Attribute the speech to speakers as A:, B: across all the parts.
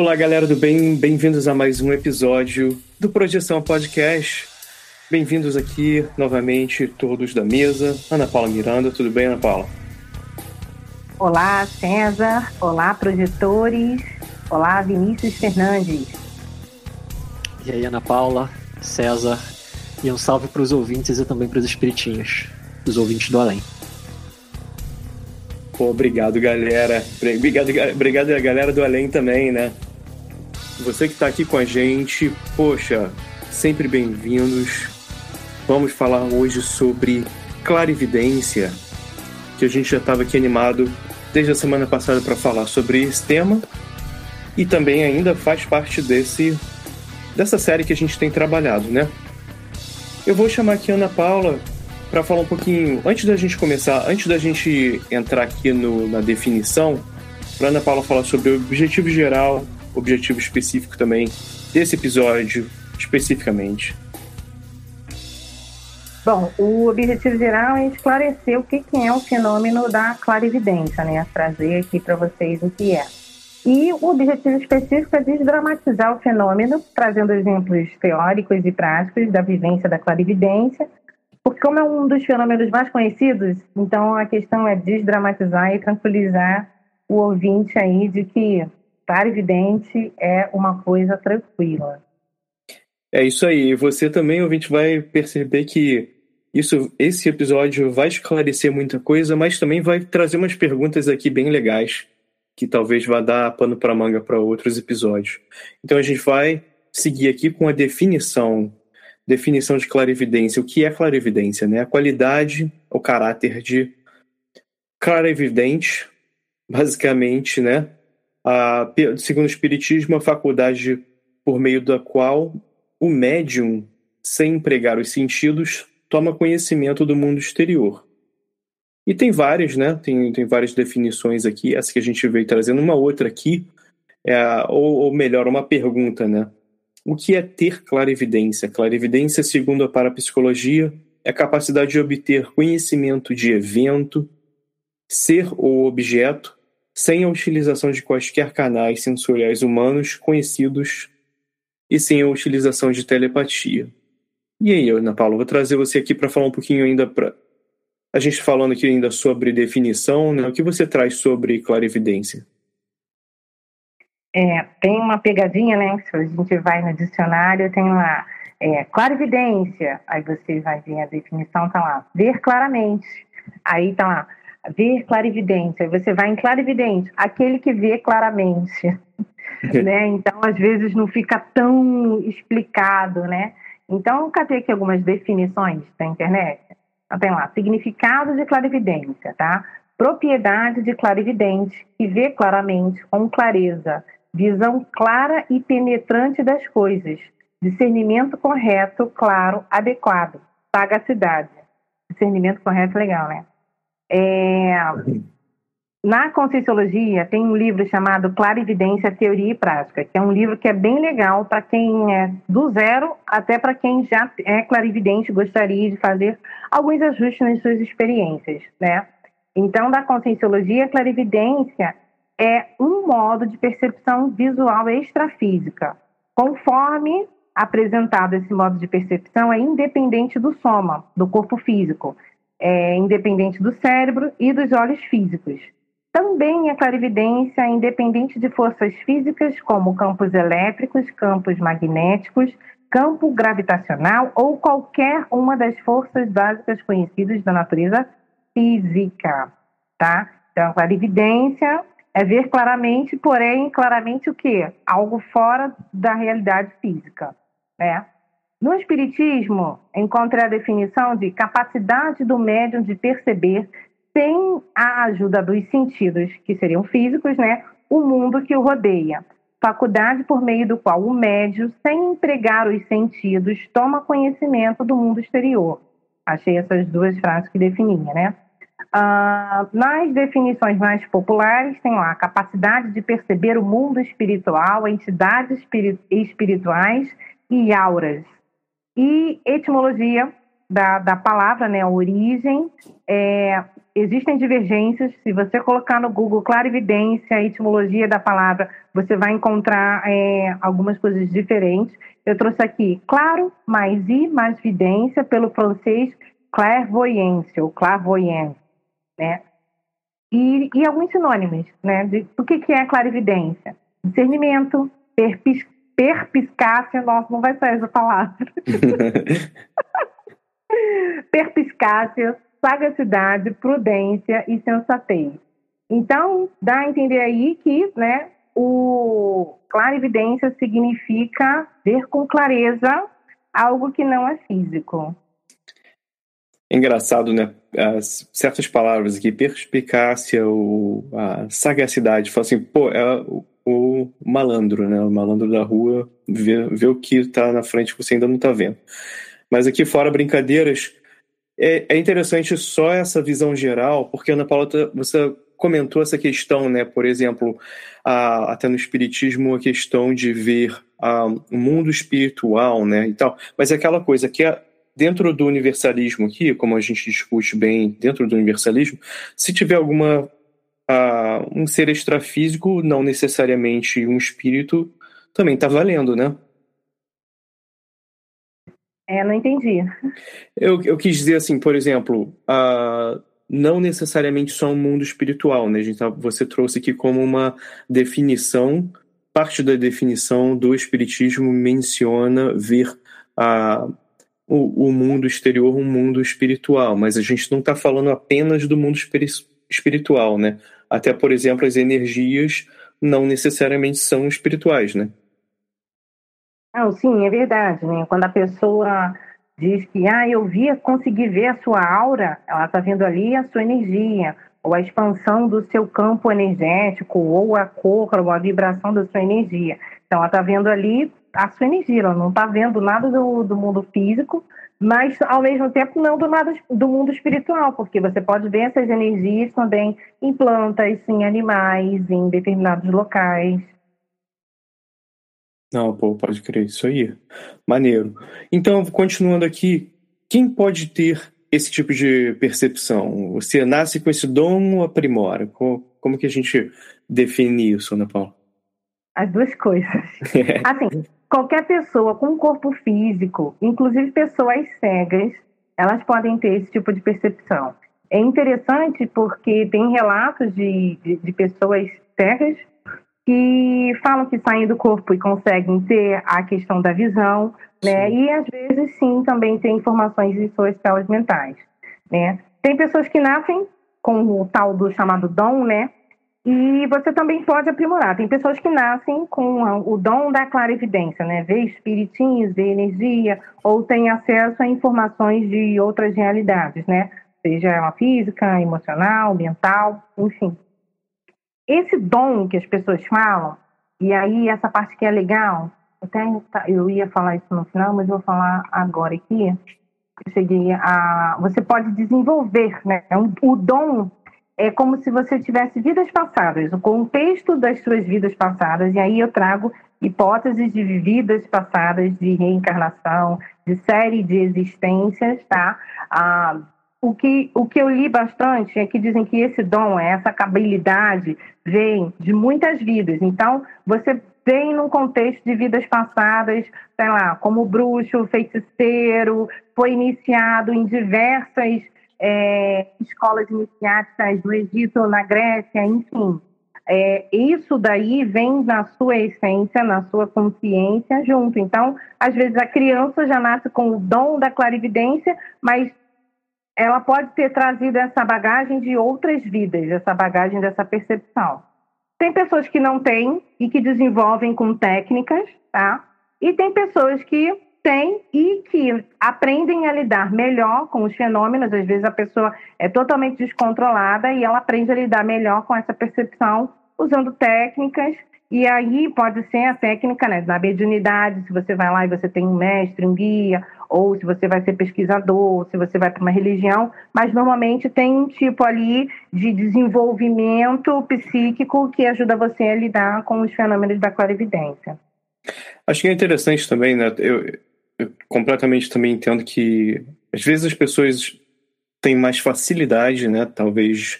A: Olá, galera do bem, bem-vindos a mais um episódio do Projeção Podcast. Bem-vindos aqui novamente, todos da mesa. Ana Paula Miranda, tudo bem, Ana Paula?
B: Olá, César. Olá, projetores. Olá, Vinícius Fernandes.
C: E aí, Ana Paula, César. E um salve para os ouvintes e também para os espiritinhos, os ouvintes do além.
A: Pô, obrigado, galera. Obrigado, obrigado a galera do além também, né? Você que está aqui com a gente, poxa, sempre bem-vindos. Vamos falar hoje sobre clarividência, que a gente já estava aqui animado desde a semana passada para falar sobre esse tema e também ainda faz parte desse dessa série que a gente tem trabalhado, né? Eu vou chamar aqui a Ana Paula para falar um pouquinho antes da gente começar, antes da gente entrar aqui no, na definição, para Ana Paula falar sobre o objetivo geral, objetivo específico também desse episódio especificamente.
B: Bom, o objetivo geral é esclarecer o que é o fenômeno da clarividência, né? Trazer aqui para vocês o que é. E o objetivo específico é desdramatizar o fenômeno, trazendo exemplos teóricos e práticos da vivência da clarividência, porque como é um dos fenômenos mais conhecidos, então a questão é desdramatizar e tranquilizar o ouvinte aí de que clarividente é uma coisa tranquila.
A: É isso aí. Você também, ouvinte, vai perceber que isso, esse episódio vai esclarecer muita coisa, mas também vai trazer umas perguntas aqui bem legais que talvez vá dar pano para manga para outros episódios. Então a gente vai seguir aqui com a definição, definição de clarividência. O que é clarividência, né? A qualidade, o caráter de clarividente, basicamente, né? A, segundo o espiritismo, a faculdade por meio da qual o médium, sem empregar os sentidos, toma conhecimento do mundo exterior. E tem várias, né? Tem, tem várias definições aqui. Essa que a gente veio trazendo, uma outra aqui, é, ou, ou melhor, uma pergunta, né? O que é ter clarividência? Clarividência, segundo a parapsicologia, é a capacidade de obter conhecimento de evento, ser ou objeto, sem a utilização de quaisquer canais sensoriais humanos conhecidos e sem a utilização de telepatia. E aí, Ana Paula, vou trazer você aqui para falar um pouquinho ainda para a gente falando aqui ainda sobre definição, né? o que você traz sobre clarividência?
B: É, tem uma pegadinha, né? Se a gente vai no dicionário, tem lá é, clarividência, aí você vai ver a definição, tá lá, ver claramente. Aí tá lá, ver clarividência, você vai em clarividente, aquele que vê claramente. né? Então, às vezes, não fica tão explicado, né? Então, eu catei aqui algumas definições da internet. Então, tem lá, significado de clarividência, tá? Propriedade de clarividente, que vê claramente, com clareza, visão clara e penetrante das coisas, discernimento correto, claro, adequado, sagacidade. Discernimento correto, legal, né? É... na Conscienciologia tem um livro chamado Clarividência, Teoria e Prática, que é um livro que é bem legal para quem é do zero até para quem já é clarividente gostaria de fazer alguns ajustes nas suas experiências, né? Então, da Conscienciologia, a clarividência é um modo de percepção visual extrafísica. Conforme apresentado esse modo de percepção, é independente do soma, do corpo físico, é independente do cérebro e dos olhos físicos. Também a clarividência é independente de forças físicas como campos elétricos, campos magnéticos, campo gravitacional ou qualquer uma das forças básicas conhecidas da natureza física, tá? Então, a clarividência é ver claramente, porém, claramente o quê? Algo fora da realidade física, né? No Espiritismo, encontrei a definição de capacidade do médium de perceber sem a ajuda dos sentidos, que seriam físicos, né, o mundo que o rodeia. Faculdade por meio do qual o médium, sem empregar os sentidos, toma conhecimento do mundo exterior. Achei essas duas frases que definia, né? Ah, nas definições mais populares, tem lá a capacidade de perceber o mundo espiritual, entidades espirituais e auras. E etimologia da, da palavra, né, a origem, é, existem divergências. Se você colocar no Google clarividência, etimologia da palavra, você vai encontrar é, algumas coisas diferentes. Eu trouxe aqui claro, mais i, mais vidência, pelo francês clairvoyance, ou clairvoyance, né? E, e alguns sinônimos, né? De, o que, que é clarividência? Discernimento, perpiscácia, nossa, não vai sair essa palavra. perpiscácia, sagacidade, prudência e sensatez. Então, dá a entender aí que, né, o clarividência significa ver com clareza algo que não é físico.
A: Engraçado, né? As certas palavras aqui, perspicácia, o, a sagacidade, fala assim, pô, é o, malandro, né? O malandro da rua vê, vê o que está na frente que você ainda não está vendo. Mas aqui fora brincadeiras, é, é interessante só essa visão geral, porque Ana Paula, você comentou essa questão, né? Por exemplo, a, até no espiritismo a questão de ver a, o mundo espiritual, né? E tal. Mas é aquela coisa que é dentro do universalismo aqui, como a gente discute bem dentro do universalismo, se tiver alguma um ser extrafísico, não necessariamente um espírito, também está valendo, né?
B: É, não entendi.
A: Eu, eu quis dizer assim, por exemplo, uh, não necessariamente só um mundo espiritual, né? A gente tá, você trouxe aqui como uma definição, parte da definição do espiritismo menciona ver uh, o, o mundo exterior um mundo espiritual, mas a gente não está falando apenas do mundo espiritual, né? Até, por exemplo, as energias não necessariamente são espirituais, né?
B: Não, sim, é verdade, né? Quando a pessoa diz que, ah, eu via, consegui ver a sua aura, ela está vendo ali a sua energia, ou a expansão do seu campo energético, ou a cor, ou a vibração da sua energia. Então, ela está vendo ali a sua energia, ela não está vendo nada do, do mundo físico, mas ao mesmo tempo não do, nada, do mundo espiritual, porque você pode ver essas energias também em plantas, em animais, em determinados locais.
A: Não, pô, pode crer, isso aí. Maneiro. Então, continuando aqui, quem pode ter esse tipo de percepção? Você nasce com esse dom ou aprimora? Como, como que a gente define isso, Ana Paula?
B: As duas coisas. assim, qualquer pessoa com corpo físico, inclusive pessoas cegas, elas podem ter esse tipo de percepção. É interessante porque tem relatos de, de, de pessoas cegas que falam que saem do corpo e conseguem ter a questão da visão, né? E às vezes sim também tem informações de suas células mentais, né? Tem pessoas que nascem com o tal do chamado dom, né? E você também pode aprimorar. Tem pessoas que nascem com o dom da clarividência, né? Ver espiritinhos, ver energia, ou tem acesso a informações de outras realidades, né? Seja ela física, emocional, mental, enfim. Esse dom que as pessoas falam, e aí essa parte que é legal, até eu ia falar isso no final, mas vou falar agora aqui. Cheguei a. Você pode desenvolver, né? O dom é como se você tivesse vidas passadas, o contexto das suas vidas passadas, e aí eu trago hipóteses de vidas passadas, de reencarnação, de série de existências, tá? Ah, o que, o que eu li bastante é que dizem que esse dom, essa habilidade, vem de muitas vidas. Então, você vem num contexto de vidas passadas, sei lá, como bruxo, feiticeiro, foi iniciado em diversas é, escolas iniciáticas do Egito, na Grécia, enfim. É, isso daí vem na sua essência, na sua consciência junto. Então, às vezes a criança já nasce com o dom da clarividência, mas ela pode ter trazido essa bagagem de outras vidas, essa bagagem dessa percepção. Tem pessoas que não têm e que desenvolvem com técnicas, tá? E tem pessoas que têm e que aprendem a lidar melhor com os fenômenos. Às vezes a pessoa é totalmente descontrolada e ela aprende a lidar melhor com essa percepção usando técnicas. E aí pode ser a técnica né, da mediunidade, se você vai lá e você tem um mestre, um guia, ou se você vai ser pesquisador, se você vai para uma religião, mas normalmente tem um tipo ali de desenvolvimento psíquico que ajuda você a lidar com os fenômenos da clarividência.
A: Acho que é interessante também, né? Eu, eu completamente também entendo que às vezes as pessoas têm mais facilidade, né? Talvez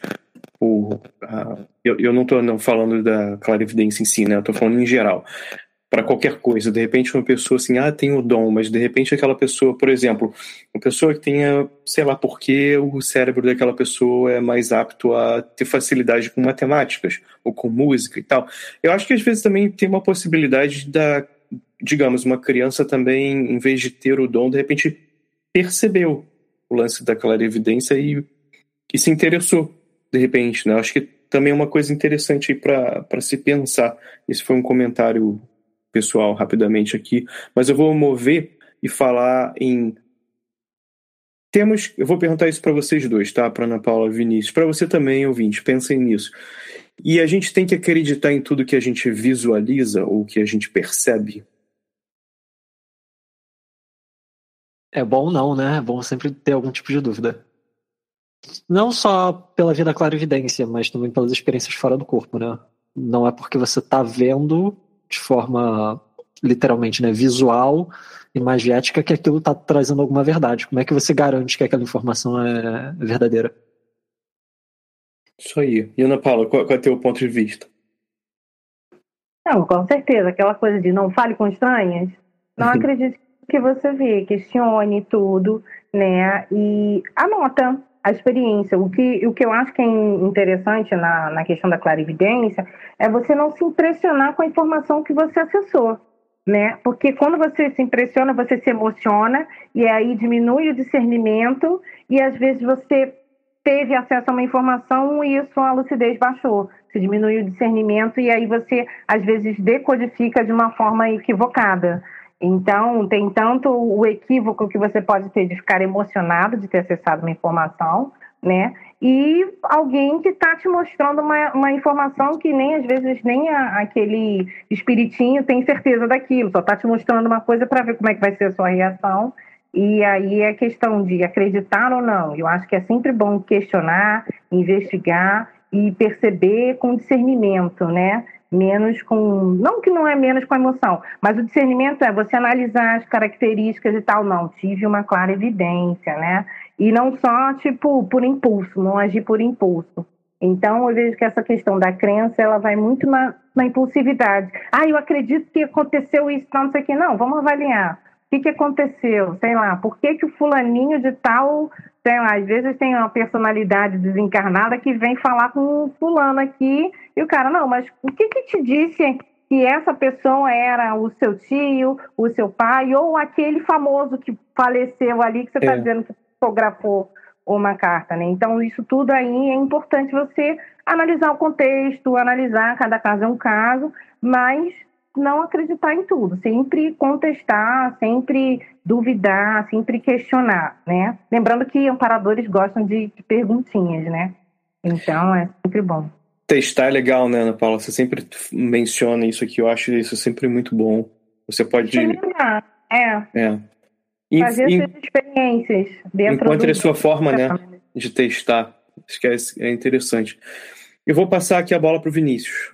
A: por. Uh, eu, eu não estou falando da clarividência em si, né? Eu estou falando em geral. Para qualquer coisa. De repente, uma pessoa assim, ah, tem o dom, mas de repente aquela pessoa, por exemplo, uma pessoa que tenha, sei lá por que o cérebro daquela pessoa é mais apto a ter facilidade com matemáticas ou com música e tal. Eu acho que às vezes também tem uma possibilidade da digamos, uma criança também, em vez de ter o dom, de repente percebeu o lance da clarividência e, e se interessou, de repente, né? Acho que também é uma coisa interessante para se pensar. Esse foi um comentário pessoal, rapidamente aqui, mas eu vou mover e falar em temos, eu vou perguntar isso para vocês dois, tá? Para Ana Paula Vinícius, para você também, ouvinte, pensem nisso. E a gente tem que acreditar em tudo que a gente visualiza ou que a gente percebe?
C: É bom não, né? É bom sempre ter algum tipo de dúvida. Não só pela vida clarividência, mas também pelas experiências fora do corpo, né? Não é porque você está vendo de forma literalmente, né, visual, imagética, que aquilo está trazendo alguma verdade. Como é que você garante que aquela informação é verdadeira?
A: Isso aí. E Ana Paula, qual, qual é o teu ponto de vista?
B: Não, com certeza. Aquela coisa de não fale com estranhas. Não acredite que você vê, questione tudo, né? E anota a experiência. O que, o que eu acho que é interessante na, na questão da clarividência é você não se impressionar com a informação que você acessou. Né? Porque quando você se impressiona, você se emociona e aí diminui o discernimento e às vezes você teve acesso a uma informação e sua lucidez baixou. Se diminui o discernimento e aí você às vezes decodifica de uma forma equivocada. Então, tem tanto o equívoco que você pode ter de ficar emocionado de ter acessado uma informação, né? E alguém que está te mostrando uma, uma informação que nem às vezes nem a, aquele espiritinho tem certeza daquilo, só está te mostrando uma coisa para ver como é que vai ser a sua reação. E aí é questão de acreditar ou não. Eu acho que é sempre bom questionar, investigar e perceber com discernimento, né? Menos com. Não que não é menos com emoção, mas o discernimento é você analisar as características e tal. Não, tive uma clara evidência, né? E não só, tipo, por impulso, não agir por impulso. Então, eu vejo que essa questão da crença, ela vai muito na, na impulsividade. Ah, eu acredito que aconteceu isso, não sei o que. Não, vamos avaliar. O que, que aconteceu? Sei lá, por que, que o fulaninho de tal tem, às vezes tem uma personalidade desencarnada que vem falar com um fulano aqui e o cara, não, mas o que que te disse que essa pessoa era o seu tio, o seu pai ou aquele famoso que faleceu ali que você está é. dizendo que fotografou uma carta, né? Então isso tudo aí é importante você analisar o contexto, analisar cada caso é um caso, mas não acreditar em tudo, sempre contestar, sempre duvidar, sempre questionar, né? Lembrando que amparadores gostam de, de perguntinhas, né? Então é sempre bom.
A: Testar é legal, né, Ana Paula? Você sempre menciona isso aqui, eu acho isso sempre muito bom. Você pode.
B: É.
A: É.
B: Fazer suas experiências dentro
A: Encontre do... a sua forma, né, de testar. Acho que é, é interessante. Eu vou passar aqui a bola para o Vinícius.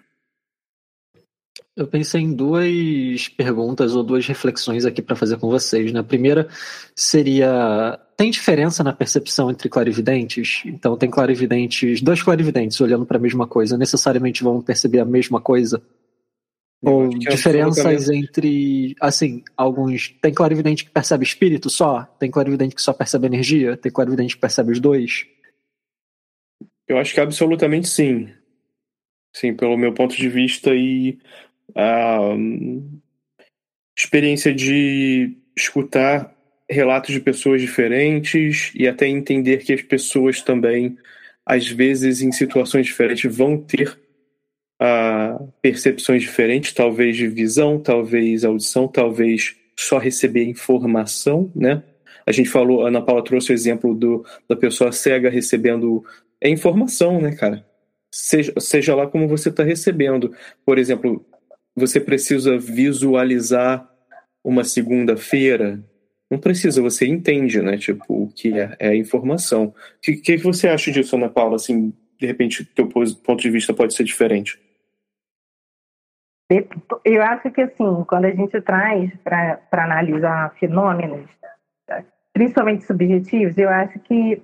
C: Eu pensei em duas perguntas ou duas reflexões aqui para fazer com vocês. Né? A primeira seria: tem diferença na percepção entre clarividentes? Então, tem clarividentes, dois clarividentes olhando para a mesma coisa, necessariamente vão perceber a mesma coisa? Ou é diferenças entre, assim, alguns. Tem clarividente que percebe espírito só? Tem clarividente que só percebe energia? Tem clarividente que percebe os dois?
A: Eu acho que absolutamente sim. Sim, pelo meu ponto de vista e a experiência de escutar relatos de pessoas diferentes e até entender que as pessoas também, às vezes, em situações diferentes, vão ter uh, percepções diferentes, talvez de visão, talvez audição, talvez só receber informação, né? A gente falou, a Ana Paula trouxe o exemplo do, da pessoa cega recebendo é informação, né, cara? Seja, seja lá como você está recebendo. Por exemplo, você precisa visualizar uma segunda-feira. Não precisa, você entende, né? Tipo, o que é, é a informação. O que, que você acha disso, Ana Paula? Assim, de repente, teu ponto de vista pode ser diferente.
B: Eu acho que, assim, quando a gente traz para analisar fenômenos, principalmente subjetivos, eu acho que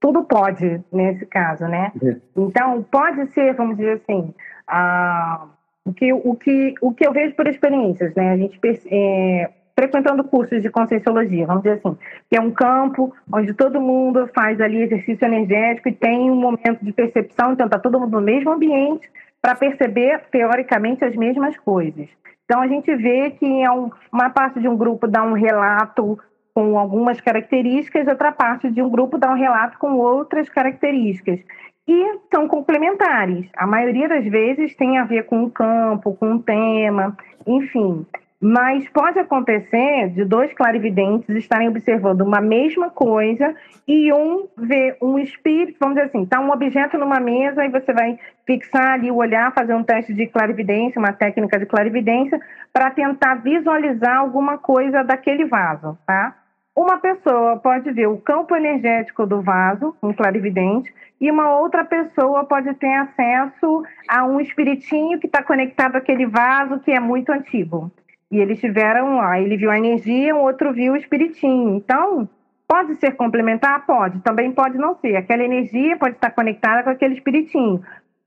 B: tudo pode nesse caso, né? É. Então, pode ser, vamos dizer assim, a o que, o que, o que eu vejo por experiências, né? A gente é, frequentando cursos de conscienciologia, vamos dizer assim, que é um campo onde todo mundo faz ali exercício energético e tem um momento de percepção, então está todo mundo no mesmo ambiente para perceber, teoricamente, as mesmas coisas. Então a gente vê que é um, uma parte de um grupo dá um relato com algumas características, outra parte de um grupo dá um relato com outras características e são complementares. A maioria das vezes tem a ver com o campo, com o tema, enfim. Mas pode acontecer de dois clarividentes estarem observando uma mesma coisa e um ver um espírito, vamos dizer assim, está um objeto numa mesa e você vai fixar ali o olhar, fazer um teste de clarividência, uma técnica de clarividência, para tentar visualizar alguma coisa daquele vaso, tá? Uma pessoa pode ver o campo energético do vaso, um clarividente, e uma outra pessoa pode ter acesso a um espiritinho que está conectado àquele vaso que é muito antigo. E eles tiveram, ó, ele viu a energia, o outro viu o espiritinho. Então, pode ser complementar? Pode. Também pode não ser. Aquela energia pode estar conectada com aquele espiritinho.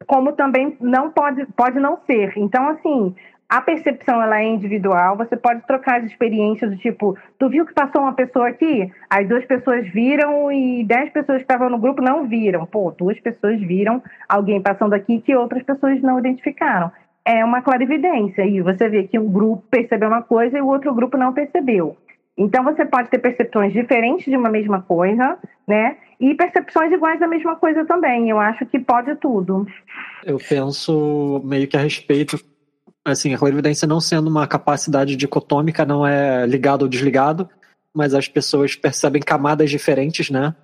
B: Como também não pode, pode não ser. Então, assim, a percepção ela é individual, você pode trocar as experiências do tipo, tu viu que passou uma pessoa aqui? As duas pessoas viram e dez pessoas que estavam no grupo não viram. Pô, duas pessoas viram alguém passando aqui que outras pessoas não identificaram. É uma clarividência e você vê que um grupo percebeu uma coisa e o outro grupo não percebeu. Então você pode ter percepções diferentes de uma mesma coisa, né? E percepções iguais da mesma coisa também. Eu acho que pode tudo.
C: Eu penso meio que a respeito Assim, a clarividência não sendo uma capacidade dicotômica, não é ligado ou desligado, mas as pessoas percebem camadas diferentes, né?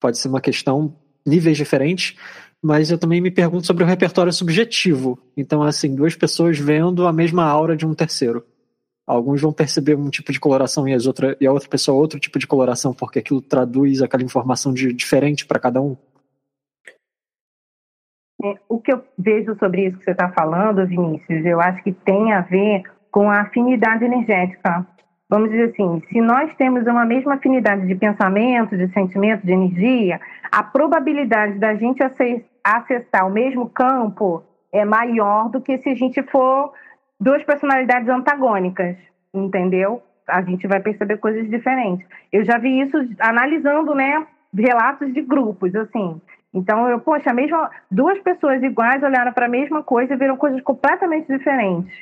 C: Pode ser uma questão, níveis diferentes, mas eu também me pergunto sobre o repertório subjetivo. Então, assim, duas pessoas vendo a mesma aura de um terceiro. Alguns vão perceber um tipo de coloração e, as outra, e a outra pessoa outro tipo de coloração, porque aquilo traduz aquela informação de, diferente para cada um.
B: É, o que eu vejo sobre isso que você está falando, Vinícius, eu acho que tem a ver com a afinidade energética. Vamos dizer assim, se nós temos uma mesma afinidade de pensamento, de sentimento, de energia, a probabilidade da gente acessar o mesmo campo é maior do que se a gente for duas personalidades antagônicas, entendeu? A gente vai perceber coisas diferentes. Eu já vi isso analisando, né, relatos de grupos, assim. Então, eu, poxa, mesmo duas pessoas iguais olharam para a mesma coisa e viram coisas completamente diferentes.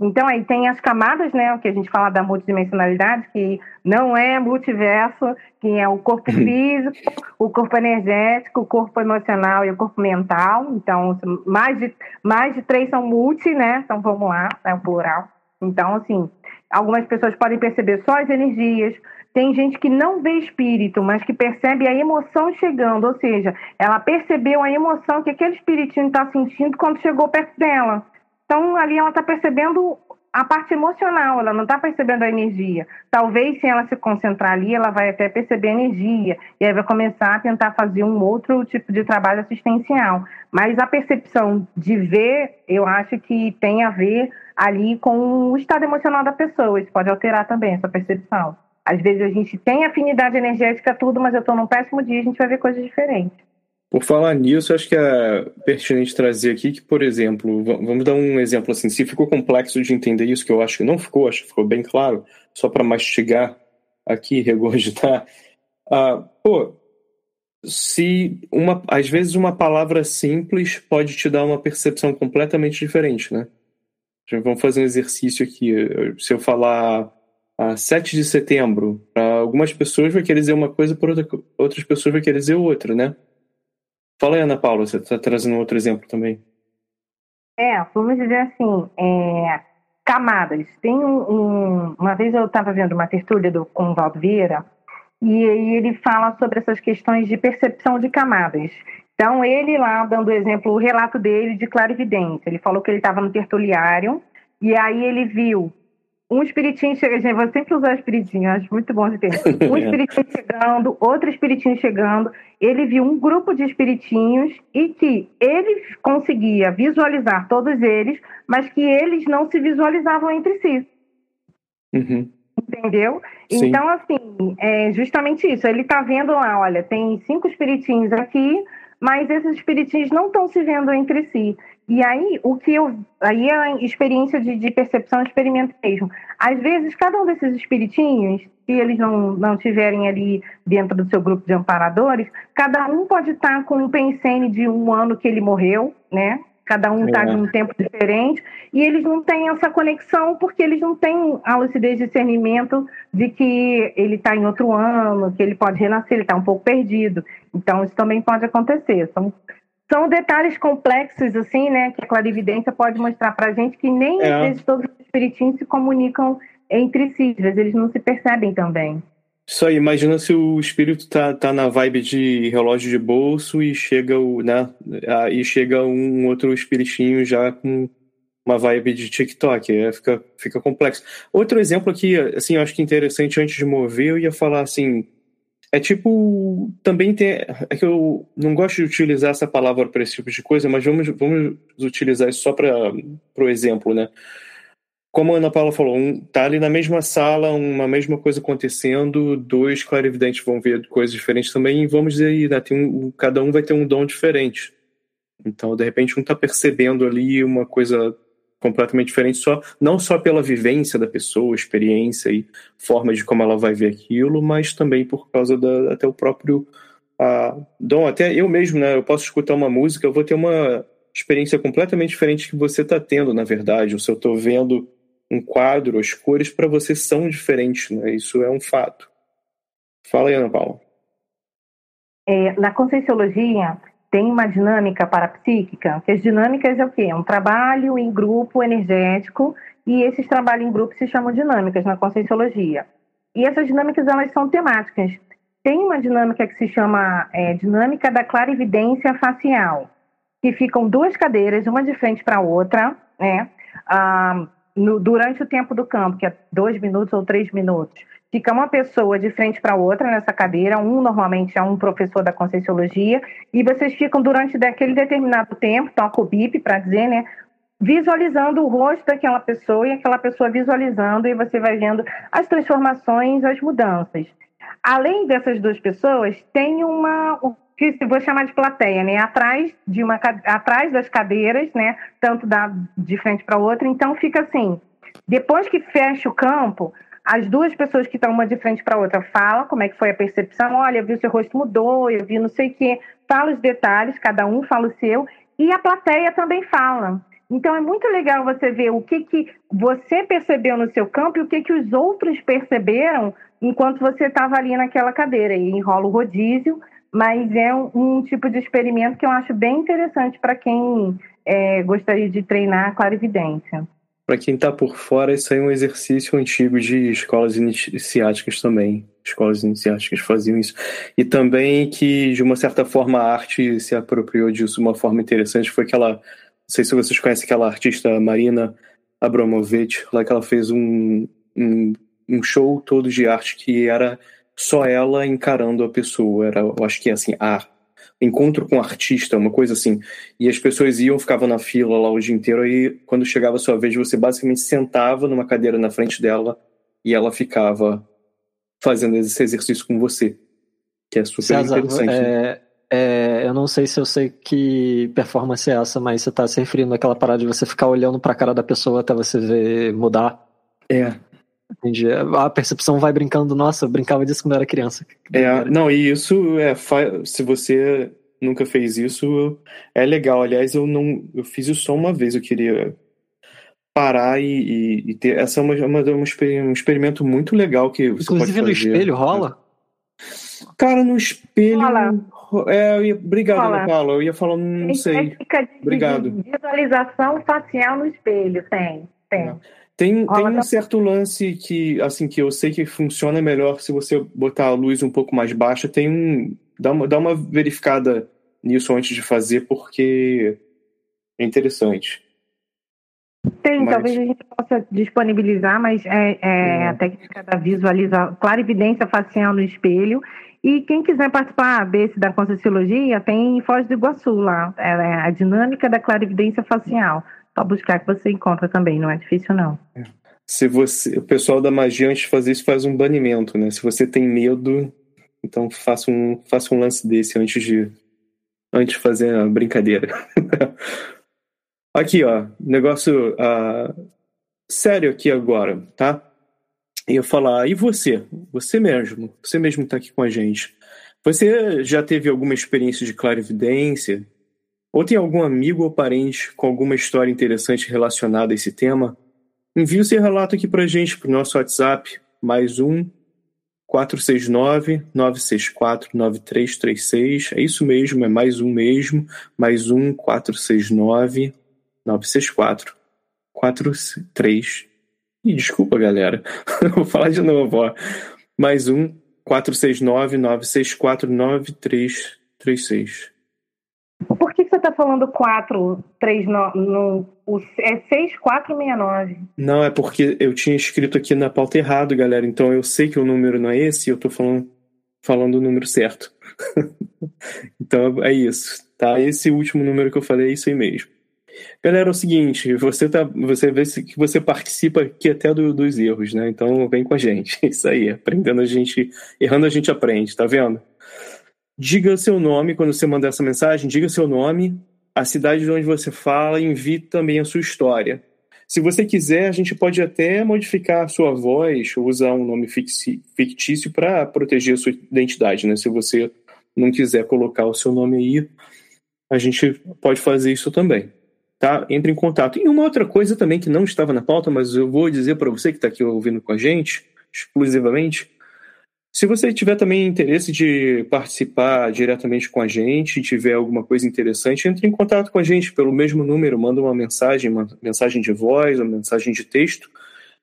B: Então, aí tem as camadas, né, o que a gente fala da multidimensionalidade, que não é multiverso, que é o corpo físico, o corpo energético, o corpo emocional e o corpo mental. Então, mais de, mais de três são multi, né? Então, vamos lá, é o plural. Então, assim, algumas pessoas podem perceber só as energias, tem gente que não vê espírito, mas que percebe a emoção chegando, ou seja, ela percebeu a emoção que aquele espiritinho está sentindo quando chegou perto dela. Então, ali ela está percebendo a parte emocional, ela não está percebendo a energia. Talvez se ela se concentrar ali, ela vai até perceber a energia e aí vai começar a tentar fazer um outro tipo de trabalho assistencial. Mas a percepção de ver, eu acho que tem a ver ali com o estado emocional da pessoa. Isso pode alterar também essa percepção. Às vezes a gente tem afinidade energética, tudo, mas eu estou num péssimo dia, a gente vai ver coisas diferentes.
A: Por falar nisso, acho que é pertinente trazer aqui que, por exemplo, vamos dar um exemplo assim, se ficou complexo de entender isso, que eu acho que não ficou, acho que ficou bem claro, só para mastigar aqui, regurgitar. Ah, pô, se uma, às vezes uma palavra simples pode te dar uma percepção completamente diferente, né? Vamos fazer um exercício aqui. Se eu falar ah, 7 de setembro, para algumas pessoas vai querer dizer uma coisa, para outra, outras pessoas vai querer dizer outra, né? Fala aí, Ana Paula, você está trazendo outro exemplo também.
B: É, vamos dizer assim, é, camadas. Tem um, um, uma vez eu estava vendo uma tertúlia do, com o Valdo Vieira, e aí ele fala sobre essas questões de percepção de camadas. Então, ele lá, dando exemplo, o relato dele de clarividência. Ele falou que ele estava no tertuliário, e aí ele viu um espiritinho chegando, gente, vou sempre usar espiritinho, acho muito bom de ter. Um espiritinho chegando, outro espiritinho chegando. Ele viu um grupo de espiritinhos e que ele conseguia visualizar todos eles, mas que eles não se visualizavam entre si.
A: Uhum.
B: Entendeu? Sim. Então, assim, é justamente isso. Ele está vendo lá, olha, tem cinco espiritinhos aqui, mas esses espiritinhos não estão se vendo entre si. E aí, o que eu. Aí é a experiência de, de percepção, experimento mesmo. Às vezes, cada um desses espiritinhos, se eles não, não estiverem ali dentro do seu grupo de amparadores, cada um pode estar com um pensene de um ano que ele morreu, né? Cada um está é. em um tempo diferente, e eles não têm essa conexão porque eles não têm a lucidez de discernimento de que ele está em outro ano, que ele pode renascer, ele está um pouco perdido. Então, isso também pode acontecer. São são detalhes complexos, assim, né, que a clarividência pode mostrar para a gente que nem é. às vezes todos os espiritinhos se comunicam entre si, às vezes eles não se percebem também.
A: Isso aí, imagina se o espírito tá, tá na vibe de relógio de bolso e chega o, né, e chega um outro espiritinho já com uma vibe de TikTok, é, fica, fica complexo. Outro exemplo aqui, assim, eu acho que interessante antes de mover, eu ia falar assim, é tipo. Também tem. É que eu não gosto de utilizar essa palavra para esse tipo de coisa, mas vamos, vamos utilizar isso só para o exemplo, né? Como a Ana Paula falou, um, tá ali na mesma sala, uma mesma coisa acontecendo, dois clarividentes vão ver coisas diferentes também, e vamos dizer aí, né, tem um, cada um vai ter um dom diferente. Então, de repente, um está percebendo ali uma coisa completamente diferente, só não só pela vivência da pessoa, experiência e forma de como ela vai ver aquilo, mas também por causa da até o próprio dom. Até eu mesmo, né? Eu posso escutar uma música, eu vou ter uma experiência completamente diferente que você está tendo, na verdade. Ou se eu estou vendo um quadro, as cores para você são diferentes, né? Isso é um fato. Fala aí, Ana Paula.
B: É, na Conscienciologia, tem uma dinâmica parapsíquica, que as dinâmicas é o quê? É um trabalho em grupo energético, e esses trabalhos em grupo se chamam dinâmicas na Conscienciologia. E essas dinâmicas, elas são temáticas. Tem uma dinâmica que se chama é, dinâmica da clarividência facial, que ficam duas cadeiras, uma de frente para a outra, né? Ah, no, durante o tempo do campo, que é dois minutos ou três minutos. Fica uma pessoa de frente para outra nessa cadeira, um normalmente é um professor da Conscienciologia, e vocês ficam durante aquele determinado tempo, toca o bip para dizer, né? Visualizando o rosto daquela pessoa e aquela pessoa visualizando, e você vai vendo as transformações, as mudanças. Além dessas duas pessoas, tem uma, que vou chamar de plateia, né? Atrás de uma atrás das cadeiras, né? Tanto da de frente para outra. Então fica assim. Depois que fecha o campo, as duas pessoas que estão uma de frente para a outra falam como é que foi a percepção. Olha, eu vi o seu rosto mudou, eu vi não sei o quê. Fala os detalhes, cada um fala o seu. E a plateia também fala. Então é muito legal você ver o que, que você percebeu no seu campo e o que, que os outros perceberam enquanto você estava ali naquela cadeira. E enrola o rodízio, mas é um, um, tipo de experimento que eu acho bem interessante para quem é, gostaria de treinar a clarividência.
A: Para quem está por fora, isso aí é um exercício antigo de escolas iniciáticas também. Escolas iniciáticas faziam isso. E também que, de uma certa forma, a arte se apropriou disso de uma forma interessante. Foi aquela. Não sei se vocês conhecem aquela artista Marina Abramovich, lá que ela fez um, um, um show todo de arte que era só ela encarando a pessoa. Era, eu acho que é assim, a encontro com artista, uma coisa assim. E as pessoas iam, ficavam na fila lá o dia inteiro, aí quando chegava a sua vez, você basicamente sentava numa cadeira na frente dela e ela ficava fazendo esse exercício com você. Que é super César, interessante.
C: É, né? é, eu não sei se eu sei que performance é essa, mas você está se referindo àquela parada de você ficar olhando para a cara da pessoa até você ver mudar.
A: É,
C: Entendi. A percepção vai brincando, nossa, eu brincava disso quando eu era criança.
A: É, não, e isso é. Se você nunca fez isso, é legal. Aliás, eu não. Eu fiz isso só uma vez, eu queria parar e, e, e ter. Essa é uma, uma, uma, um experimento muito legal que você
C: Inclusive
A: pode
C: fazer. no espelho rola?
A: Cara, no espelho. Rola. É, eu ia, obrigado, Ana Paula. Eu ia falar, não sei. Obrigado.
B: Visualização facial no espelho, tem. Tem. Não.
A: Tem, tem um certo lance que, assim, que eu sei que funciona melhor se você botar a luz um pouco mais baixa. Tem um. Dá uma, dá uma verificada nisso antes de fazer, porque é interessante.
B: Tem, mas... talvez a gente possa disponibilizar, mas é, é a técnica da visualização, clarividência facial no espelho. E quem quiser participar desse da Conscienciologia, tem em Foz do Iguaçu lá, é a dinâmica da clarividência facial. Só buscar que você encontra também, não é difícil não. É.
A: Se você, o pessoal da magia antes de fazer isso faz um banimento, né? Se você tem medo, então faça um, faça um lance desse antes de antes de fazer a brincadeira. aqui, ó, negócio uh, sério aqui agora, tá? E eu falar, e você? Você mesmo, você mesmo está aqui com a gente. Você já teve alguma experiência de clarividência? Ou tem algum amigo ou parente com alguma história interessante relacionada a esse tema? Envie o seu relato aqui para a gente, para o nosso WhatsApp, mais um 469-964-9336. É isso mesmo, é mais um mesmo, mais um 469-964-43. Ih, desculpa, galera. Vou falar de novo, ó. Mais um 469-964-9336.
B: Está falando 4, 3, no, no, o, é 6, 4, 69?
A: Não, é porque eu tinha escrito aqui na pauta errado, galera. Então eu sei que o número não é esse e eu estou falando, falando o número certo. então é isso, tá? Esse último número que eu falei é isso aí mesmo. Galera, é o seguinte, você tá, você vê que você participa aqui até do, dos erros, né? Então vem com a gente. Isso aí, aprendendo a gente, errando a gente aprende, tá vendo? Diga seu nome quando você mandar essa mensagem, diga seu nome, a cidade de onde você fala envie também a sua história. Se você quiser, a gente pode até modificar a sua voz ou usar um nome fictício para proteger a sua identidade, né? Se você não quiser colocar o seu nome aí, a gente pode fazer isso também. Tá? Entre em contato. E uma outra coisa também que não estava na pauta, mas eu vou dizer para você que está aqui ouvindo com a gente, exclusivamente, se você tiver também interesse de participar diretamente com a gente, tiver alguma coisa interessante, entre em contato com a gente pelo mesmo número, manda uma mensagem, uma mensagem de voz, uma mensagem de texto,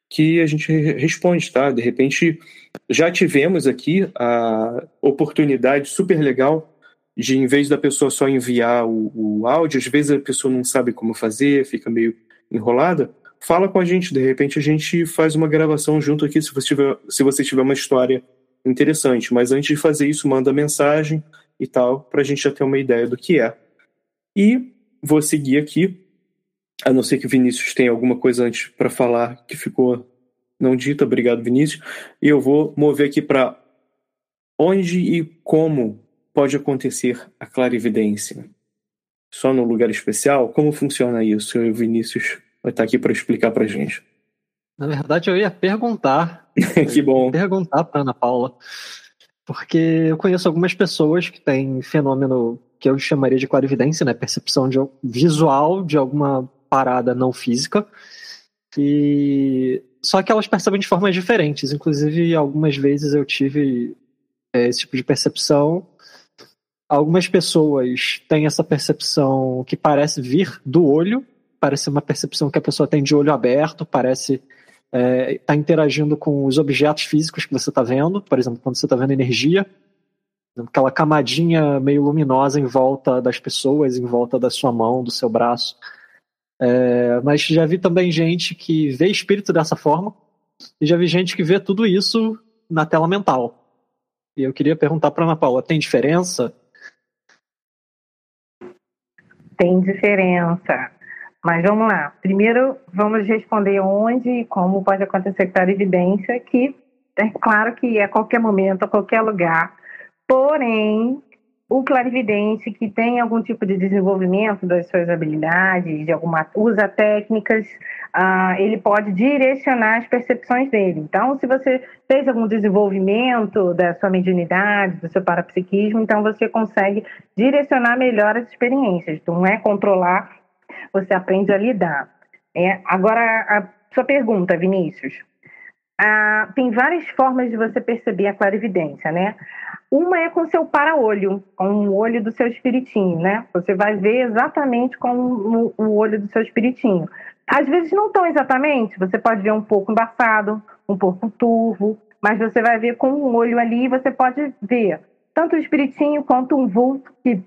A: que a gente responde, tá? De repente, já tivemos aqui a oportunidade super legal de, em vez da pessoa só enviar o, o áudio, às vezes a pessoa não sabe como fazer, fica meio enrolada, fala com a gente, de repente a gente faz uma gravação junto aqui, se você tiver, se você tiver uma história interessante. Mas antes de fazer isso, manda mensagem e tal, para a gente já ter uma ideia do que é. E vou seguir aqui, a não ser que o Vinícius tenha alguma coisa antes para falar que ficou não dita. Obrigado, Vinícius. E eu vou mover aqui para onde e como pode acontecer a clarividência. Só no lugar especial? Como funciona isso? O Vinícius vai estar aqui para explicar para gente.
C: Na verdade, eu ia perguntar.
A: que bom.
C: Perguntar para Ana Paula. Porque eu conheço algumas pessoas que têm fenômeno que eu chamaria de clarividência, né? Percepção de, visual de alguma parada não física. E só que elas percebem de formas diferentes. Inclusive, algumas vezes eu tive é, esse tipo de percepção. Algumas pessoas têm essa percepção que parece vir do olho, parece uma percepção que a pessoa tem de olho aberto, parece está é, tá interagindo com os objetos físicos que você está vendo, por exemplo, quando você está vendo energia, aquela camadinha meio luminosa em volta das pessoas, em volta da sua mão, do seu braço. É, mas já vi também gente que vê espírito dessa forma, e já vi gente que vê tudo isso na tela mental. E eu queria perguntar para Ana Paula: tem diferença?
B: Tem diferença. Mas vamos lá. Primeiro, vamos responder onde e como pode acontecer evidência, que é claro que é a qualquer momento, a qualquer lugar. Porém, o clarividente que tem algum tipo de desenvolvimento das suas habilidades, de alguma usa técnicas, uh, ele pode direcionar as percepções dele. Então, se você fez algum desenvolvimento da sua mediunidade, do seu parapsiquismo, então você consegue direcionar melhor as experiências. Então, não é controlar, você aprende a lidar. É, agora, a sua pergunta, Vinícius. Ah, tem várias formas de você perceber a clarividência, né? Uma é com seu para-olho, com o olho do seu espiritinho, né? Você vai ver exatamente com o olho do seu espiritinho. Às vezes não tão exatamente, você pode ver um pouco embaçado, um pouco turvo, mas você vai ver com um olho ali, você pode ver tanto o espiritinho quanto um vulto. Que,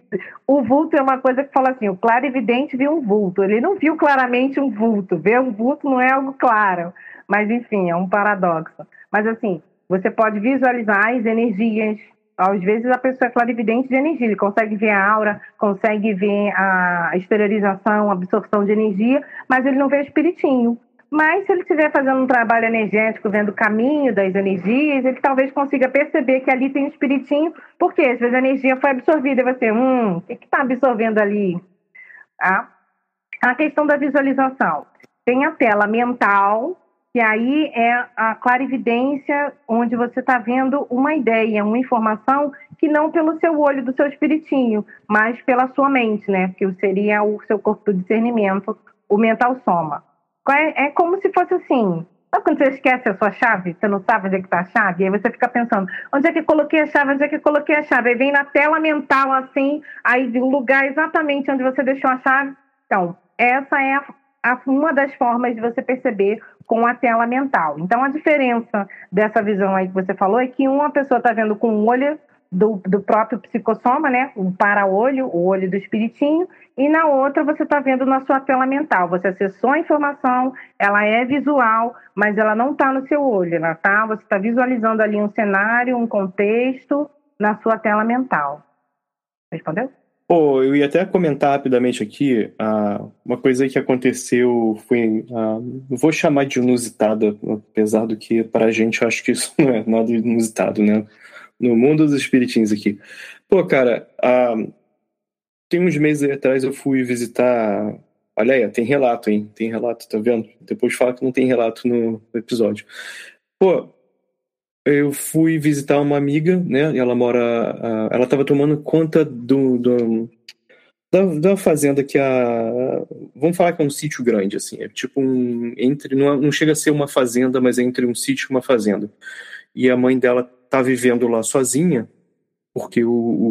B: o vulto é uma coisa que fala assim, o claro evidente viu um vulto. Ele não viu claramente um vulto. Ver um vulto não é algo claro. Mas, enfim, é um paradoxo. Mas, assim, você pode visualizar as energias, às vezes a pessoa é clarividente de energia, ele consegue ver a aura, consegue ver a exteriorização, a absorção de energia, mas ele não vê o espiritinho. Mas se ele estiver fazendo um trabalho energético, vendo o caminho das energias, ele talvez consiga perceber que ali tem um espiritinho, porque às vezes a energia foi absorvida e você, hum, o que está absorvendo ali? Ah, a questão da visualização. Tem a tela mental, que aí é a clarividência, onde você está vendo uma ideia, uma informação que não pelo seu olho do seu espiritinho, mas pela sua mente, né? Que seria o seu corpo de discernimento, o mental soma. É, é como se fosse assim. Sabe quando você esquece a sua chave? Você não sabe onde é que está a chave? E aí você fica pensando, onde é que coloquei a chave? Onde é que coloquei a chave? Aí vem na tela mental assim, aí o lugar exatamente onde você deixou a chave. Então, essa é a, a, uma das formas de você perceber com a tela mental. Então, a diferença dessa visão aí que você falou é que uma pessoa está vendo com um olho do, do próprio psicossoma, né? O para-olho, o olho do espiritinho, e na outra você está vendo na sua tela mental. Você acessou a informação, ela é visual, mas ela não está no seu olho, ela tá, você está visualizando ali um cenário, um contexto na sua tela mental. Respondeu?
A: Pô, eu ia até comentar rapidamente aqui uh, uma coisa que aconteceu, foi, uh, vou chamar de inusitada, apesar do que para a gente eu acho que isso não é nada inusitado, né? No mundo dos espiritinhos aqui. Pô, cara, uh, tem uns meses atrás eu fui visitar. Olha aí, tem relato, hein? Tem relato, tá vendo? Depois fala que não tem relato no episódio. Pô, eu fui visitar uma amiga, né? Ela mora. ela estava tomando conta do, do da, da, fazenda que a. Vamos falar que é um sítio grande, assim. É tipo um. Entre, não, não chega a ser uma fazenda, mas é entre um sítio e uma fazenda. E a mãe dela tá vivendo lá sozinha, porque o,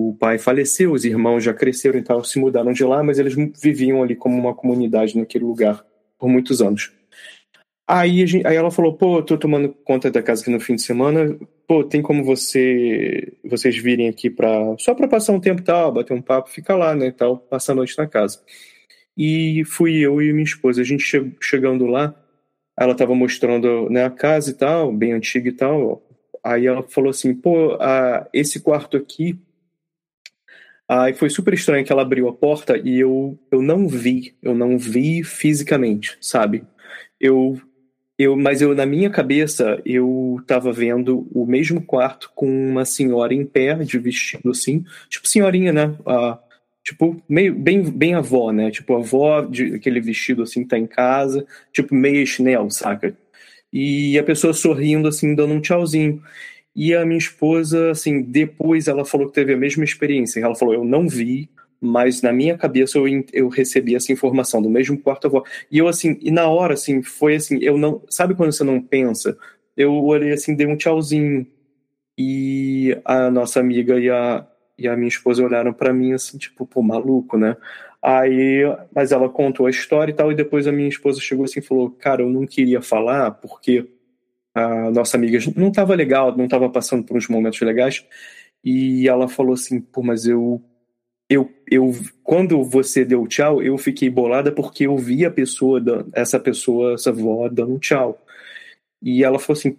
A: o pai faleceu, os irmãos já cresceram e tal, se mudaram de lá, mas eles viviam ali como uma comunidade naquele lugar por muitos anos. Aí, gente, aí ela falou, pô, tô tomando conta da casa aqui no fim de semana, pô, tem como você vocês virem aqui para só para passar um tempo tal, bater um papo, ficar lá, né, tal, passar a noite na casa. E fui eu e minha esposa, a gente che chegando lá, ela tava mostrando né, a casa e tal, bem antiga e tal. Aí ela falou assim, pô, esse quarto aqui Aí foi super estranho que ela abriu a porta e eu, eu não vi, eu não vi fisicamente, sabe? Eu eu, mas eu, na minha cabeça, eu tava vendo o mesmo quarto com uma senhora em pé, de vestido assim, tipo senhorinha, né? Ah, tipo, meio, bem, bem avó, né? Tipo, avó de aquele vestido assim, tá em casa, tipo, meio chinelo, saca? E a pessoa sorrindo, assim, dando um tchauzinho. E a minha esposa, assim, depois ela falou que teve a mesma experiência. Ela falou: Eu não vi, mas na minha cabeça eu, eu recebi essa informação do mesmo quarto avó. E eu assim, e na hora assim, foi assim, eu não, sabe quando você não pensa? Eu olhei assim, dei um tchauzinho e a nossa amiga e a, e a minha esposa olharam para mim assim, tipo, pô, maluco, né? Aí, mas ela contou a história e tal, e depois a minha esposa chegou assim e falou: Cara, eu não queria falar porque a nossa amiga não estava legal, não estava passando por uns momentos legais. E ela falou assim: Pô, mas eu eu, eu, quando você deu tchau, eu fiquei bolada porque eu vi a pessoa, essa pessoa, essa avó, dando tchau. E ela falou assim: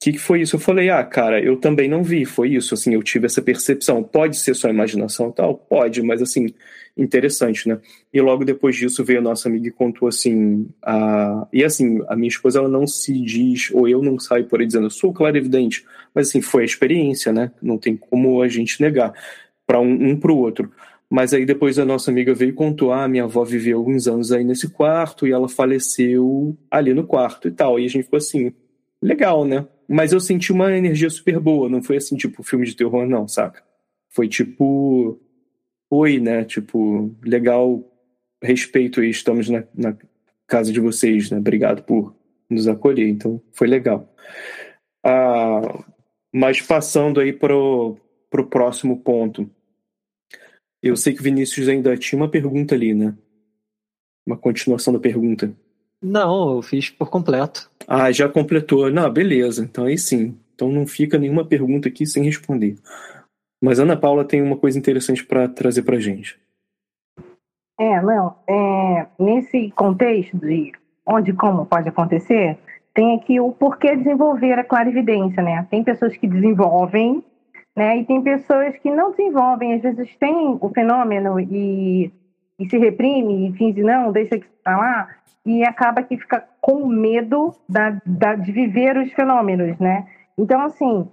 A: que, que foi isso? Eu falei: ah, cara, eu também não vi, foi isso. Assim, eu tive essa percepção. Pode ser só imaginação tal? Pode, mas assim, interessante, né? E logo depois disso veio a nossa amiga e contou assim: a... e assim, a minha esposa ela não se diz, ou eu não saio por aí dizendo, eu sou clarividente, mas assim, foi a experiência, né? Não tem como a gente negar para um, um para o outro. Mas aí depois a nossa amiga veio e contou: ah, minha avó viveu alguns anos aí nesse quarto e ela faleceu ali no quarto e tal. E a gente ficou assim, legal, né? Mas eu senti uma energia super boa, não foi assim, tipo, filme de terror, não, saca? Foi tipo. Oi, né? Tipo, legal, respeito e estamos na, na casa de vocês, né? Obrigado por nos acolher. Então, foi legal. Ah, mas passando aí pro, pro próximo ponto. Eu sei que o Vinícius ainda tinha uma pergunta ali, né? Uma continuação da pergunta.
C: Não, eu fiz por completo.
A: Ah, já completou. Não, beleza. Então aí sim. Então não fica nenhuma pergunta aqui sem responder. Mas Ana Paula tem uma coisa interessante para trazer para gente.
B: É, não. É, nesse contexto de onde e como pode acontecer, tem aqui o porquê desenvolver a clarividência, né? Tem pessoas que desenvolvem né? E tem pessoas que não desenvolvem, às vezes tem o fenômeno e, e se reprime e finge não, deixa que está lá, e acaba que fica com medo da, da, de viver os fenômenos, né? Então, assim,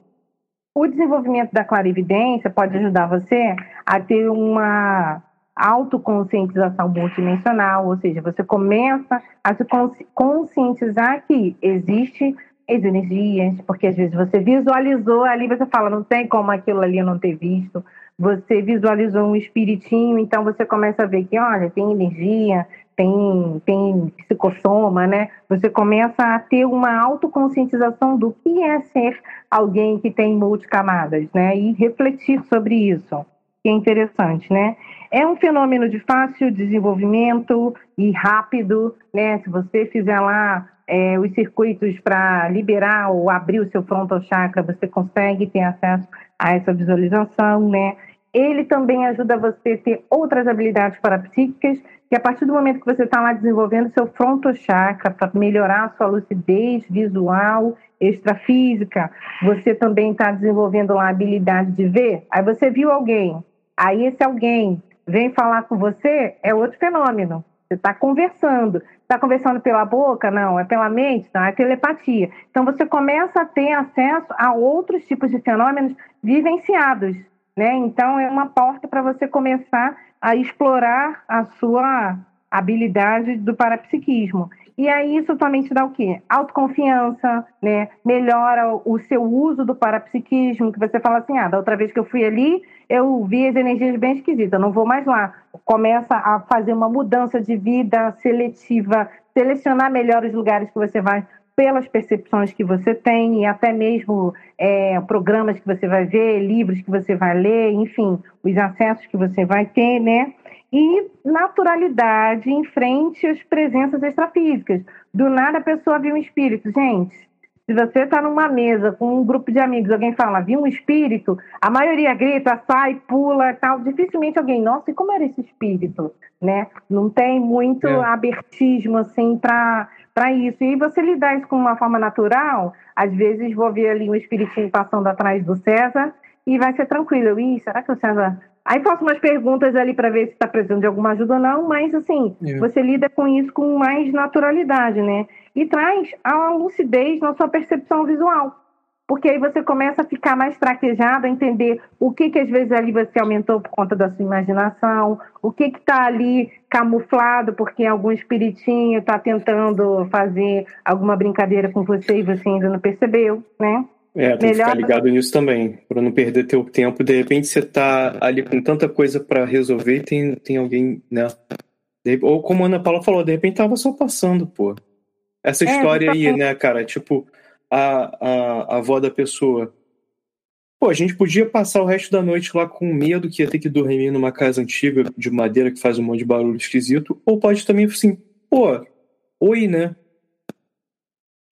B: o desenvolvimento da clarividência pode ajudar você a ter uma autoconscientização multidimensional, ou seja, você começa a se conscientizar que existe as energias, porque às vezes você visualizou ali, você fala, não tem como aquilo ali não ter visto. Você visualizou um espiritinho, então você começa a ver que, olha, tem energia, tem, tem psicossoma, né? Você começa a ter uma autoconscientização do que é ser alguém que tem multicamadas, né? E refletir sobre isso, que é interessante, né? É um fenômeno de fácil desenvolvimento e rápido, né? Se você fizer lá é, os circuitos para liberar ou abrir o seu frontal chakra, você consegue ter acesso a essa visualização, né? Ele também ajuda você a ter outras habilidades parapsíquicas, que a partir do momento que você está lá desenvolvendo seu frontal chakra para melhorar a sua lucidez visual, extrafísica, você também está desenvolvendo lá a habilidade de ver. Aí você viu alguém, aí esse alguém vem falar com você, é outro fenômeno. Você está conversando. Está conversando pela boca? Não. É pela mente? Não. É telepatia. Então você começa a ter acesso a outros tipos de fenômenos vivenciados. Né? Então é uma porta para você começar a explorar a sua habilidade do parapsiquismo. E aí isso também te dá o quê? Autoconfiança, né? Melhora o seu uso do parapsiquismo, que você fala assim, ah, da outra vez que eu fui ali, eu vi as energias bem esquisitas, não vou mais lá. Começa a fazer uma mudança de vida seletiva, selecionar melhor os lugares que você vai pelas percepções que você tem e até mesmo é, programas que você vai ver, livros que você vai ler, enfim, os acessos que você vai ter, né? e naturalidade em frente às presenças extrafísicas. Do nada a pessoa viu um espírito. Gente, se você está numa mesa com um grupo de amigos, alguém fala, viu um espírito, a maioria grita, sai, pula tal. Dificilmente alguém, nossa, e como era esse espírito? Né? Não tem muito é. abertismo assim para isso. E você lidar isso com uma forma natural, às vezes vou ver ali um espiritinho passando atrás do César e vai ser tranquilo. Ih, será que o César Aí faço umas perguntas ali para ver se está precisando de alguma ajuda ou não, mas assim, é. você lida com isso com mais naturalidade, né? E traz a lucidez na sua percepção visual. Porque aí você começa a ficar mais traquejado, a entender o que que às vezes ali você aumentou por conta da sua imaginação, o que que está ali camuflado porque algum espiritinho está tentando fazer alguma brincadeira com você e você ainda não percebeu, né?
A: É, tem Melhor... que ficar ligado nisso também, para não perder teu tempo. De repente você tá ali com tanta coisa para resolver e tem, tem alguém, né? Ou como a Ana Paula falou, de repente tava só passando, pô. Essa é, história aí, né, cara? Tipo, a, a, a avó da pessoa. Pô, a gente podia passar o resto da noite lá com medo que ia ter que dormir numa casa antiga de madeira que faz um monte de barulho esquisito. Ou pode também, assim, pô, oi, né?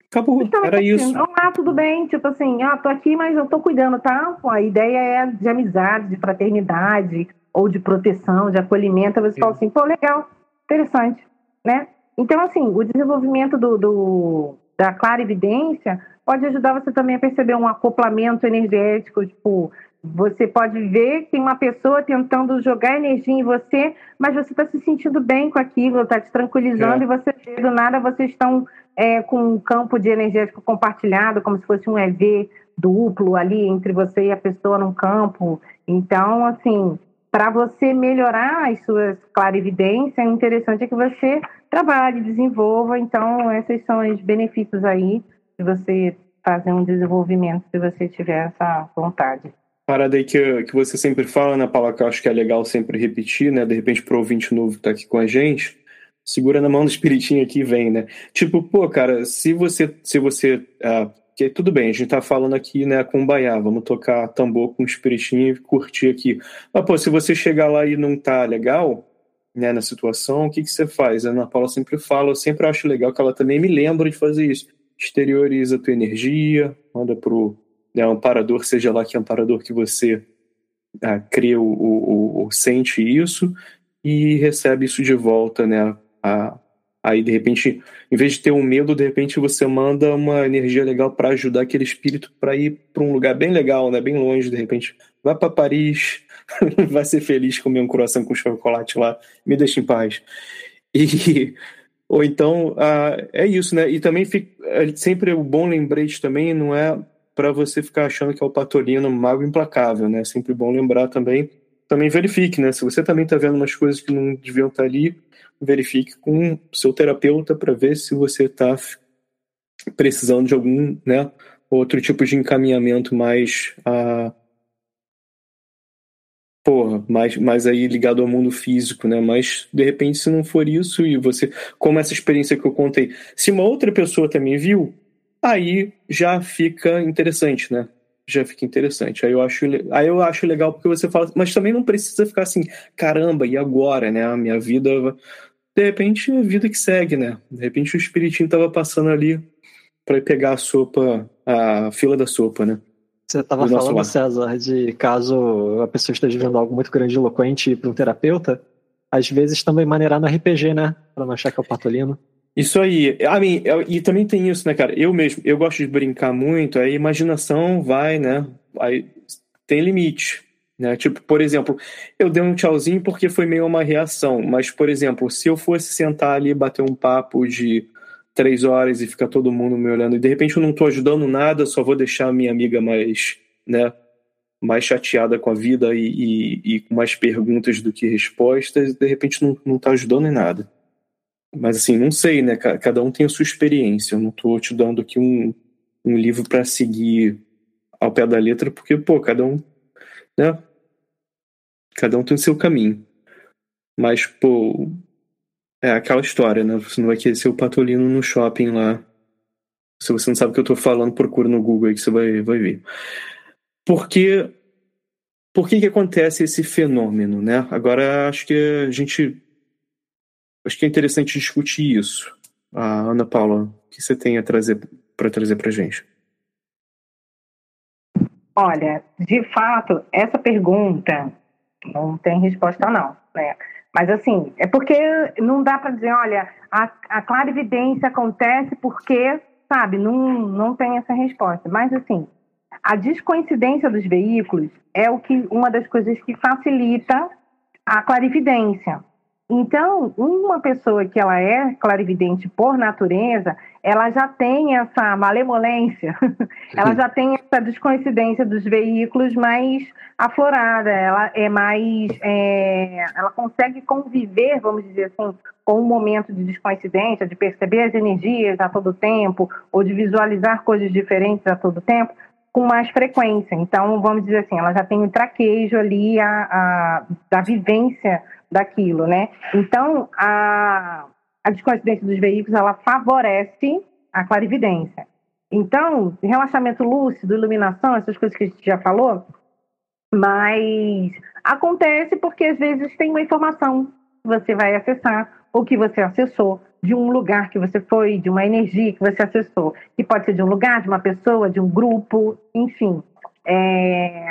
A: Acabou, então, era assim, isso.
B: Ah, tudo bem, tipo assim, ah, tô aqui, mas eu tô cuidando, tá? Pô, a ideia é de amizade, de fraternidade, ou de proteção, de acolhimento, você fala assim, pô, legal, interessante, né? Então, assim, o desenvolvimento do, do da clara evidência pode ajudar você também a perceber um acoplamento energético, tipo, você pode ver que tem uma pessoa tentando jogar energia em você, mas você está se sentindo bem com aquilo, está te tranquilizando é. e você do nada vocês estão é, com um campo de energético compartilhado, como se fosse um EV duplo ali entre você e a pessoa num campo. Então, assim, para você melhorar as suas clarividências, é interessante que você trabalhe, desenvolva. Então, esses são os benefícios aí de você fazer um desenvolvimento, se você tiver essa vontade
A: parada aí que, que você sempre fala, né, Paula, que eu acho que é legal sempre repetir, né? De repente, pro ouvinte novo que tá aqui com a gente, segura na mão do espiritinho aqui e vem, né? Tipo, pô, cara, se você. Se você ah, que tudo bem, a gente tá falando aqui, né, com Baiá, vamos tocar tambor com espiritinho e curtir aqui. Mas, pô, se você chegar lá e não tá legal, né, na situação, o que que você faz? A Ana Paula sempre fala, eu sempre acho legal que ela também me lembra de fazer isso. Exterioriza a tua energia, manda pro né, amparador, seja lá que amparador que você ah, crê ou, ou, ou, sente isso, e recebe isso de volta, né? A, aí, de repente, em vez de ter um medo, de repente você manda uma energia legal para ajudar aquele espírito para ir para um lugar bem legal, né? Bem longe, de repente. Vai para Paris, vai ser feliz comer um coração com chocolate lá, me deixa em paz. E ou então é isso, né? E também fica, é sempre o bom lembrete também não é para você ficar achando que é o Patolino mago implacável, né? É sempre bom lembrar também. Também verifique, né? Se você também está vendo umas coisas que não deviam estar tá ali, verifique com o seu terapeuta para ver se você está precisando de algum, né? Outro tipo de encaminhamento mais a porra, mais, mais aí ligado ao mundo físico, né? Mas de repente, se não for isso, e você, como essa experiência que eu contei, se uma outra pessoa também viu, aí já fica interessante, né? Já fica interessante. Aí eu acho, aí eu acho legal porque você fala, mas também não precisa ficar assim, caramba, e agora, né? A minha vida. De repente, é a vida que segue, né? De repente o espiritinho tava passando ali para pegar a sopa, a fila da sopa, né?
C: Você estava falando, César, de caso a pessoa esteja vivendo algo muito grande eloquente para um terapeuta, às vezes também maneirar no RPG, né? Para não achar que é o patolino.
A: Isso aí. I mean, e também tem isso, né, cara? Eu mesmo, eu gosto de brincar muito, a imaginação vai, né? Aí tem limite. Né? Tipo, por exemplo, eu dei um tchauzinho porque foi meio uma reação, mas, por exemplo, se eu fosse sentar ali e bater um papo de três horas e ficar todo mundo me olhando, e de repente eu não estou ajudando nada, só vou deixar a minha amiga mais, né, mais chateada com a vida e, e, e com mais perguntas do que respostas, de repente não, não tá ajudando em nada. Mas assim, não sei, né? Cada um tem a sua experiência. Eu não estou te dando aqui um, um livro para seguir ao pé da letra, porque, pô, cada um, né? Cada um tem o seu caminho. Mas, pô, é aquela história, né? Você não vai querer ser o patolino no shopping lá. Se você não sabe o que eu estou falando, procura no Google aí que você vai, vai ver. Porque por que, que acontece esse fenômeno, né? Agora acho que a gente Acho que é interessante discutir isso. A Ana Paula, o que você tem a trazer para trazer para gente?
B: Olha, de fato, essa pergunta não tem resposta não, né? Mas assim, é porque não dá para dizer, olha, a, a clarividência acontece porque, sabe, não, não tem essa resposta. Mas assim, a descoincidência dos veículos é o que uma das coisas que facilita a clarividência. Então, uma pessoa que ela é clarividente por natureza, ela já tem essa malemolência, ela já tem essa descoincidência dos veículos mais aflorada, ela é mais, é, ela consegue conviver, vamos dizer assim, com um momento de descoincidência, de perceber as energias a todo tempo, ou de visualizar coisas diferentes a todo tempo, com mais frequência. Então, vamos dizer assim, ela já tem um traquejo ali a, a da vivência daquilo, né? Então, a, a descoincidência dos veículos, ela favorece a clarividência. Então, relaxamento lúcido, iluminação, essas coisas que a gente já falou, mas acontece porque às vezes tem uma informação que você vai acessar ou que você acessou de um lugar que você foi, de uma energia que você acessou, que pode ser de um lugar, de uma pessoa, de um grupo, enfim. É...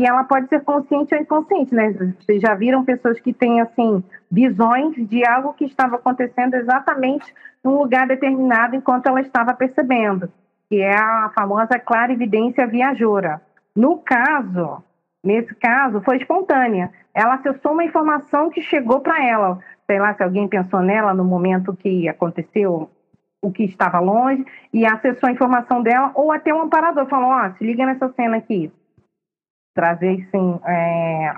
B: e ela pode ser consciente ou inconsciente, né? Vocês já viram pessoas que têm, assim, visões de algo que estava acontecendo exatamente num lugar determinado enquanto ela estava percebendo, que é a famosa clarividência viajora. No caso, nesse caso, foi espontânea. Ela acessou uma informação que chegou para ela. Sei lá se alguém pensou nela no momento que aconteceu o que estava longe e acessou a informação dela, ou até um amparador falou: Ó, oh, se liga nessa cena aqui. Trazer, sim. É...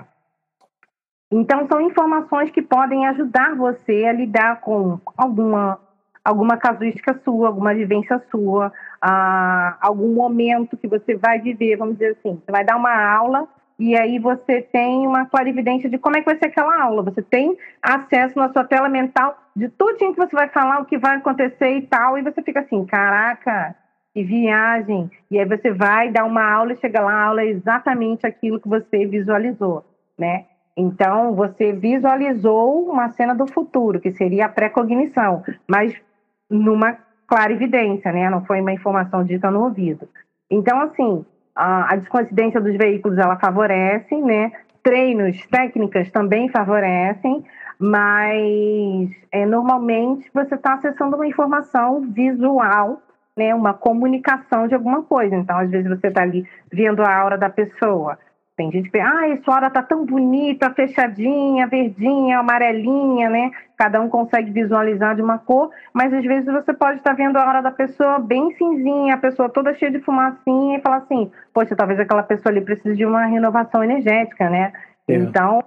B: Então, são informações que podem ajudar você a lidar com alguma, alguma casuística sua, alguma vivência sua, algum momento que você vai viver. Vamos dizer assim: você vai dar uma aula e aí você tem uma clarividência de como é que vai ser aquela aula. Você tem acesso na sua tela mental de tudo que você vai falar, o que vai acontecer e tal, e você fica assim, caraca, que viagem. E aí você vai dar uma aula e chega lá, a aula é exatamente aquilo que você visualizou, né? Então, você visualizou uma cena do futuro, que seria a pré-cognição, mas numa clarividência, né? Não foi uma informação dita no ouvido. Então, assim, a, a descoincidência dos veículos ela favorece, né? Treinos, técnicas também favorecem, mas é, normalmente você está acessando uma informação visual, né? Uma comunicação de alguma coisa. Então, às vezes você está ali vendo a aura da pessoa. Tem gente que ah, essa hora tá tão bonita, fechadinha, verdinha, amarelinha, né? Cada um consegue visualizar de uma cor, mas às vezes você pode estar vendo a hora da pessoa bem cinzinha, a pessoa toda cheia de fumacinha e falar assim, poxa, talvez aquela pessoa ali precise de uma renovação energética, né? É. Então,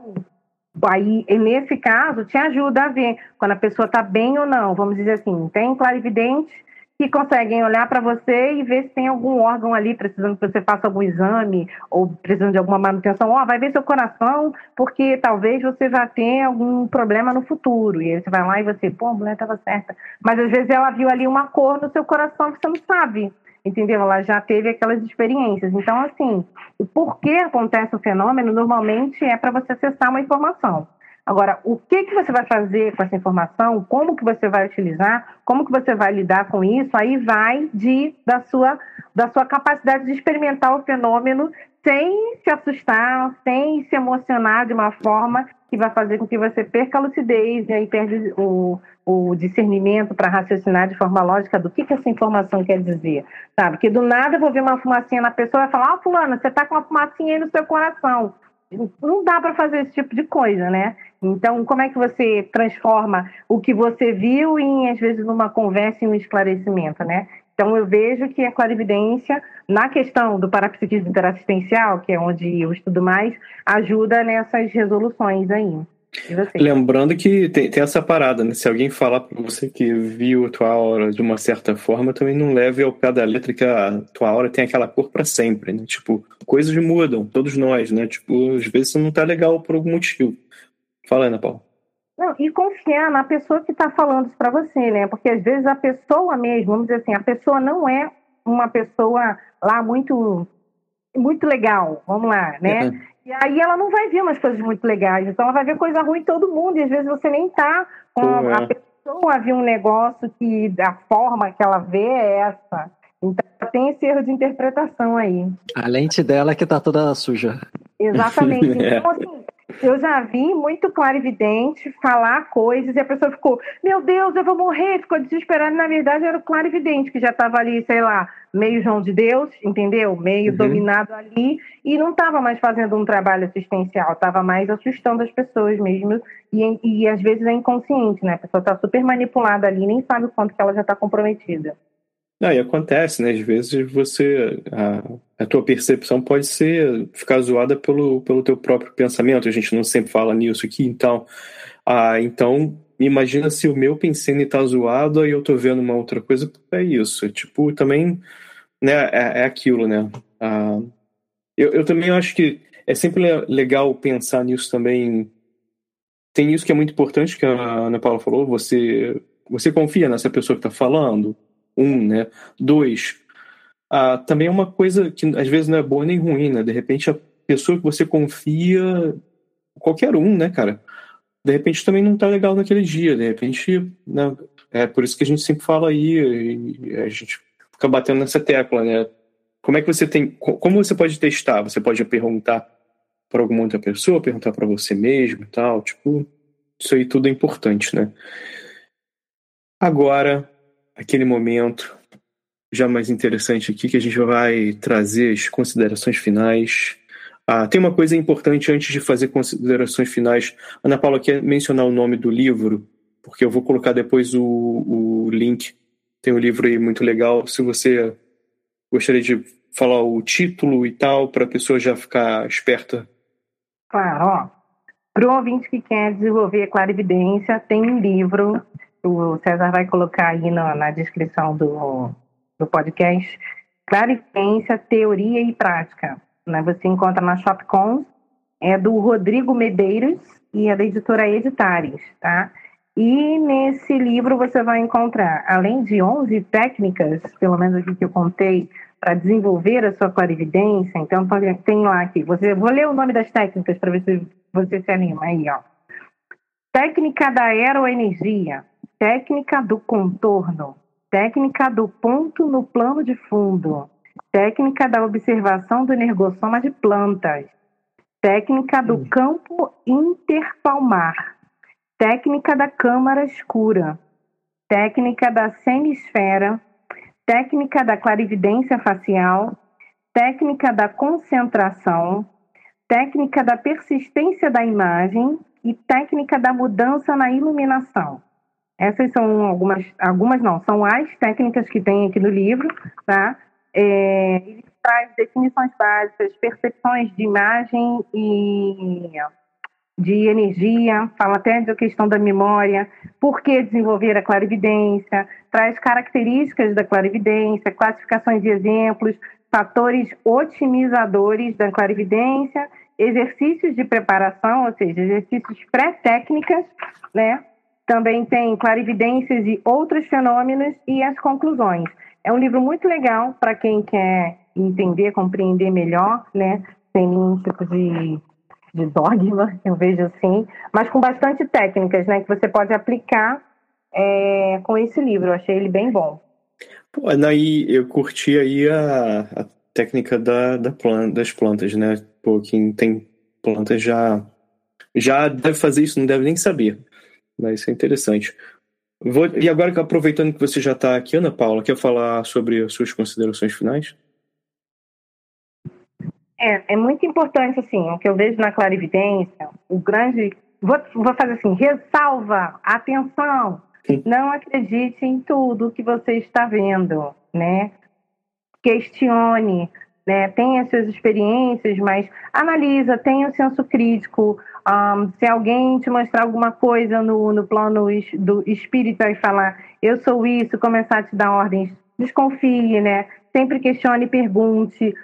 B: aí nesse caso te ajuda a ver quando a pessoa está bem ou não. Vamos dizer assim, tem clarividente que conseguem olhar para você e ver se tem algum órgão ali precisando que você faça algum exame ou precisando de alguma manutenção. Ó, oh, vai ver seu coração, porque talvez você já tenha algum problema no futuro. E aí você vai lá e você, pô, a mulher estava certa. Mas às vezes ela viu ali uma cor no seu coração que você não sabe. Entendeu? Ela já teve aquelas experiências. Então, assim, o porquê acontece o fenômeno normalmente é para você acessar uma informação. Agora, o que, que você vai fazer com essa informação, como que você vai utilizar, como que você vai lidar com isso, aí vai de, da, sua, da sua capacidade de experimentar o fenômeno sem se assustar, sem se emocionar de uma forma que vai fazer com que você perca a lucidez e aí perde o, o discernimento para raciocinar de forma lógica do que, que essa informação quer dizer, sabe? Porque do nada eu vou ver uma fumacinha na pessoa e falar, ó, oh, fulana, você está com uma fumacinha aí no seu coração não dá para fazer esse tipo de coisa, né? Então, como é que você transforma o que você viu em, às vezes, numa conversa e um esclarecimento, né? Então, eu vejo que a clarividência, na questão do parapsiquismo interassistencial, que é onde eu estudo mais, ajuda nessas resoluções aí.
A: Lembrando que tem, tem, essa parada, né? Se alguém falar para você que viu a tua aura de uma certa forma, também não leve ao pé da letra que a tua aura tem aquela cor para sempre, né? Tipo, coisas mudam, todos nós, né? Tipo, às vezes você não tá legal por algum motivo. Fala, Ana Paula.
B: Não, e confiar na pessoa que está falando isso para você, né? Porque às vezes a pessoa mesmo, vamos dizer assim, a pessoa não é uma pessoa lá muito muito legal, vamos lá, né? Uhum. E aí ela não vai ver umas coisas muito legais. Então ela vai ver coisa ruim em todo mundo. E às vezes você nem tá com uhum. a pessoa a ver um negócio que a forma que ela vê é essa. Então tem esse erro de interpretação aí.
C: A lente dela é que tá toda suja.
B: Exatamente. Então, assim, eu já vi muito clarividente falar coisas e a pessoa ficou, meu Deus, eu vou morrer, ficou desesperada. Na verdade, era o clarividente que já estava ali, sei lá, meio João de Deus, entendeu? Meio uhum. dominado ali e não estava mais fazendo um trabalho assistencial, estava mais assustando as pessoas mesmo. E, e às vezes é inconsciente, né? A pessoa está super manipulada ali, nem sabe o quanto que ela já está comprometida.
A: Não, e acontece, né? Às vezes você. A, a tua percepção pode ser ficar zoada pelo, pelo teu próprio pensamento. A gente não sempre fala nisso aqui, então. Ah, então, imagina se o meu pensamento está zoado e eu tô vendo uma outra coisa. É isso. Tipo, também. Né, é, é aquilo, né? Ah, eu, eu também acho que é sempre legal pensar nisso também. Tem isso que é muito importante que a Ana Paula falou. Você, você confia nessa pessoa que está falando? Um, né? Dois, ah, também é uma coisa que às vezes não é boa nem ruim, né? De repente a pessoa que você confia, qualquer um, né, cara? De repente também não tá legal naquele dia, de repente, né? É por isso que a gente sempre fala aí, a gente fica batendo nessa tecla, né? Como é que você tem, como você pode testar? Você pode perguntar para alguma outra pessoa, perguntar para você mesmo e tal. Tipo, isso aí tudo é importante, né? Agora, aquele momento já mais interessante aqui que a gente vai trazer as considerações finais. Ah, tem uma coisa importante antes de fazer considerações finais. Ana Paula quer mencionar o nome do livro, porque eu vou colocar depois o, o link. Tem um livro aí muito legal. Se você gostaria de falar o título e tal, para a pessoa já ficar esperta.
B: Claro. Para o ouvinte que quer desenvolver clarividência, tem um livro, o César vai colocar aí na descrição do, do podcast, Clarividência, Teoria e Prática. Né? Você encontra na Shopcom, é do Rodrigo Medeiros e é da editora Editares, tá? E nesse livro você vai encontrar, além de 11 técnicas, pelo menos aqui que eu contei, para desenvolver a sua clarividência, então tem lá aqui, você, vou ler o nome das técnicas para ver se você se anima aí, ó. Técnica da aeroenergia, técnica do contorno, técnica do ponto no plano de fundo, técnica da observação do energossoma de plantas, técnica do campo interpalmar, técnica da câmara escura, técnica da semisfera, técnica da clarividência facial, técnica da concentração, técnica da persistência da imagem e técnica da mudança na iluminação. Essas são algumas, algumas não, são as técnicas que tem aqui no livro, tá? É, ele traz definições básicas, percepções de imagem e de energia, fala até da questão da memória, por que desenvolver a clarividência, traz características da clarividência, classificações de exemplos, fatores otimizadores da clarividência, exercícios de preparação, ou seja, exercícios pré-técnicas, né? Também tem clarividências e outros fenômenos e as conclusões. É um livro muito legal para quem quer entender, compreender melhor, né? Sem nenhum tipo de de dogma, eu vejo assim, mas com bastante técnicas, né, que você pode aplicar é, com esse livro. Eu achei ele bem bom.
A: Pô, aí eu curti aí a, a técnica da, da das plantas, né? Pô, quem tem plantas já já deve fazer isso, não deve nem saber. Mas isso é interessante. Vou, e agora, aproveitando que você já está aqui, Ana Paula, quer falar sobre as suas considerações finais?
B: É, é muito importante, assim, o que eu vejo na clarividência, o grande. Vou, vou fazer assim, ressalva, atenção, não acredite em tudo que você está vendo, né? Questione, né? Tenha suas experiências, mas analisa, tenha o senso crítico. Um, se alguém te mostrar alguma coisa no, no plano do espírito e falar, eu sou isso, começar a te dar ordens, desconfie, né? sempre questione pergunte.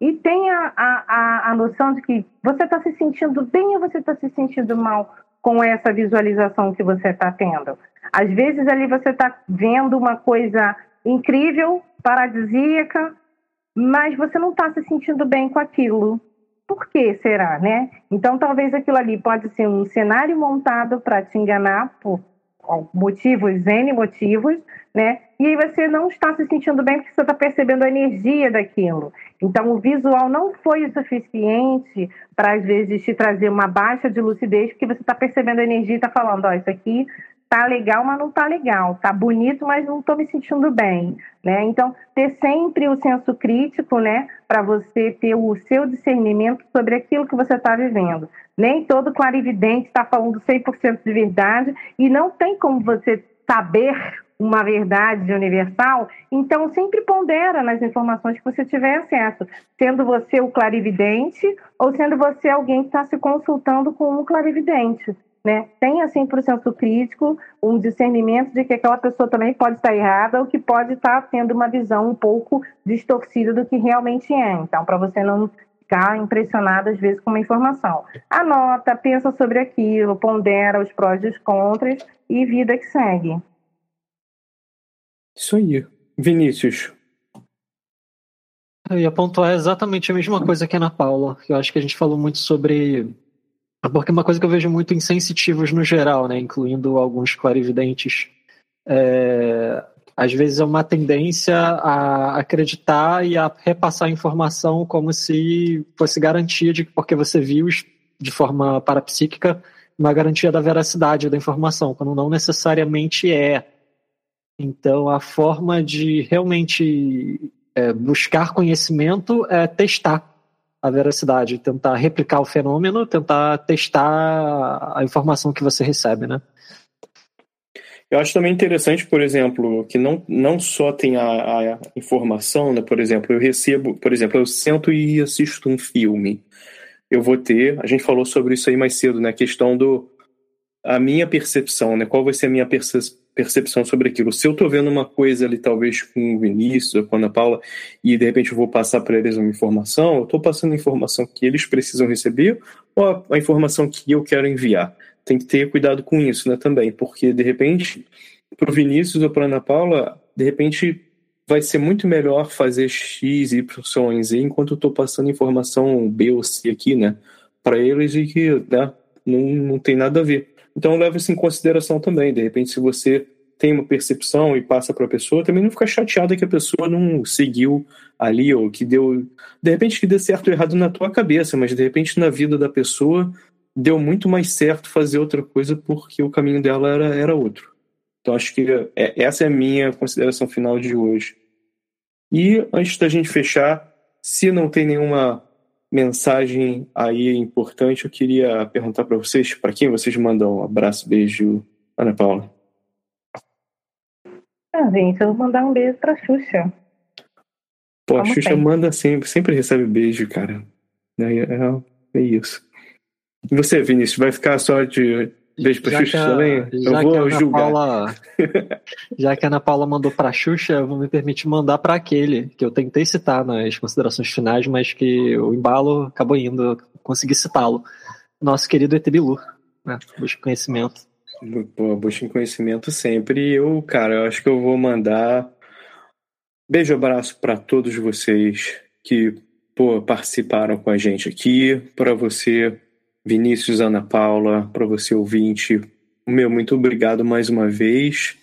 B: E tenha a, a, a noção de que você está se sentindo bem ou você está se sentindo mal com essa visualização que você está tendo. Às vezes ali você está vendo uma coisa incrível, paradisíaca, mas você não está se sentindo bem com aquilo. Por que será, né? Então talvez aquilo ali pode ser um cenário montado para te enganar por motivos, N motivos, né? E aí você não está se sentindo bem porque você está percebendo a energia daquilo. Então o visual não foi o suficiente para às vezes te trazer uma baixa de lucidez porque você está percebendo a energia e está falando, ó, oh, isso aqui tá legal, mas não tá legal, tá bonito, mas não estou me sentindo bem, né? Então ter sempre o senso crítico, né, para você ter o seu discernimento sobre aquilo que você está vivendo. Nem todo clarividente está falando 100% de verdade e não tem como você saber uma verdade universal, então sempre pondera nas informações que você tiver acesso, sendo você o clarividente ou sendo você alguém que está se consultando com um clarividente. Né? Tenha 100% crítico, um discernimento de que aquela pessoa também pode estar errada ou que pode estar tendo uma visão um pouco distorcida do que realmente é. Então, para você não ficar impressionado às vezes com uma informação. Anota, pensa sobre aquilo, pondera os prós e os contras e vida que segue.
A: Isso aí. Vinícius.
C: Eu ia pontuar exatamente a mesma coisa que a Ana Paula. Eu acho que a gente falou muito sobre. Porque é uma coisa que eu vejo muito em sensitivos no geral, né? Incluindo alguns clarividentes. É... Às vezes é uma tendência a acreditar e a repassar a informação como se fosse garantia de que porque você viu de forma parapsíquica uma garantia da veracidade da informação, quando não necessariamente é. Então, a forma de realmente é, buscar conhecimento é testar a veracidade, tentar replicar o fenômeno, tentar testar a informação que você recebe, né?
A: Eu acho também interessante, por exemplo, que não, não só tem a, a, informação, né? Por exemplo, eu recebo, por exemplo, eu sento e assisto um filme. Eu vou ter, a gente falou sobre isso aí mais cedo, né? A questão do a minha percepção, né? Qual vai ser a minha percepção sobre aquilo? Se eu tô vendo uma coisa ali, talvez com o Vinícius ou com a Ana Paula, e de repente eu vou passar para eles uma informação, eu tô passando a informação que eles precisam receber ou a, a informação que eu quero enviar? tem que ter cuidado com isso, né, também, porque de repente, para o Vinícius ou para Ana Paula, de repente vai ser muito melhor fazer X, Y Z enquanto eu estou passando informação B ou C aqui, né, para eles e que né, não, não tem nada a ver. Então leva isso em consideração também. De repente, se você tem uma percepção e passa para a pessoa, também não fica chateada que a pessoa não seguiu ali ou que deu, de repente que deu certo ou errado na tua cabeça, mas de repente na vida da pessoa deu muito mais certo fazer outra coisa porque o caminho dela era, era outro. Então acho que é, essa é a minha consideração final de hoje. E antes da gente fechar, se não tem nenhuma mensagem aí importante, eu queria perguntar para vocês, para quem vocês mandam um abraço, beijo, Ana Paula.
B: Ah, gente, eu vou mandar um beijo para Xuxa.
A: Pô, a Xuxa manda sempre, sempre recebe beijo, cara. É, é, é isso. E você, Vinícius, vai ficar só de beijo pra já Xuxa a, também? Eu vou julgar.
C: Paula, já que a Ana Paula mandou pra Xuxa, eu vou me permitir mandar para aquele que eu tentei citar nas considerações finais, mas que o embalo acabou indo, consegui citá-lo. Nosso querido Etebilu, né? Busca conhecimento.
A: Pô, busca conhecimento sempre. Eu, cara, eu acho que eu vou mandar beijo abraço para todos vocês que pô, participaram com a gente aqui, para você Vinícius, Ana Paula, para você ouvinte, meu muito obrigado mais uma vez.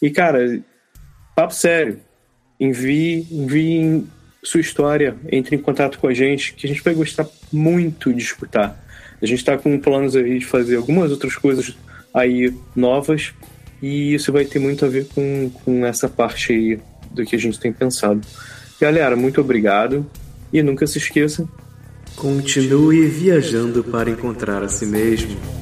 A: E cara, papo sério, envie, envie sua história, entre em contato com a gente, que a gente vai gostar muito de escutar. A gente está com planos aí de fazer algumas outras coisas aí novas e isso vai ter muito a ver com, com essa parte aí do que a gente tem pensado. Galera, muito obrigado e nunca se esqueça
D: Continue viajando para encontrar a si mesmo.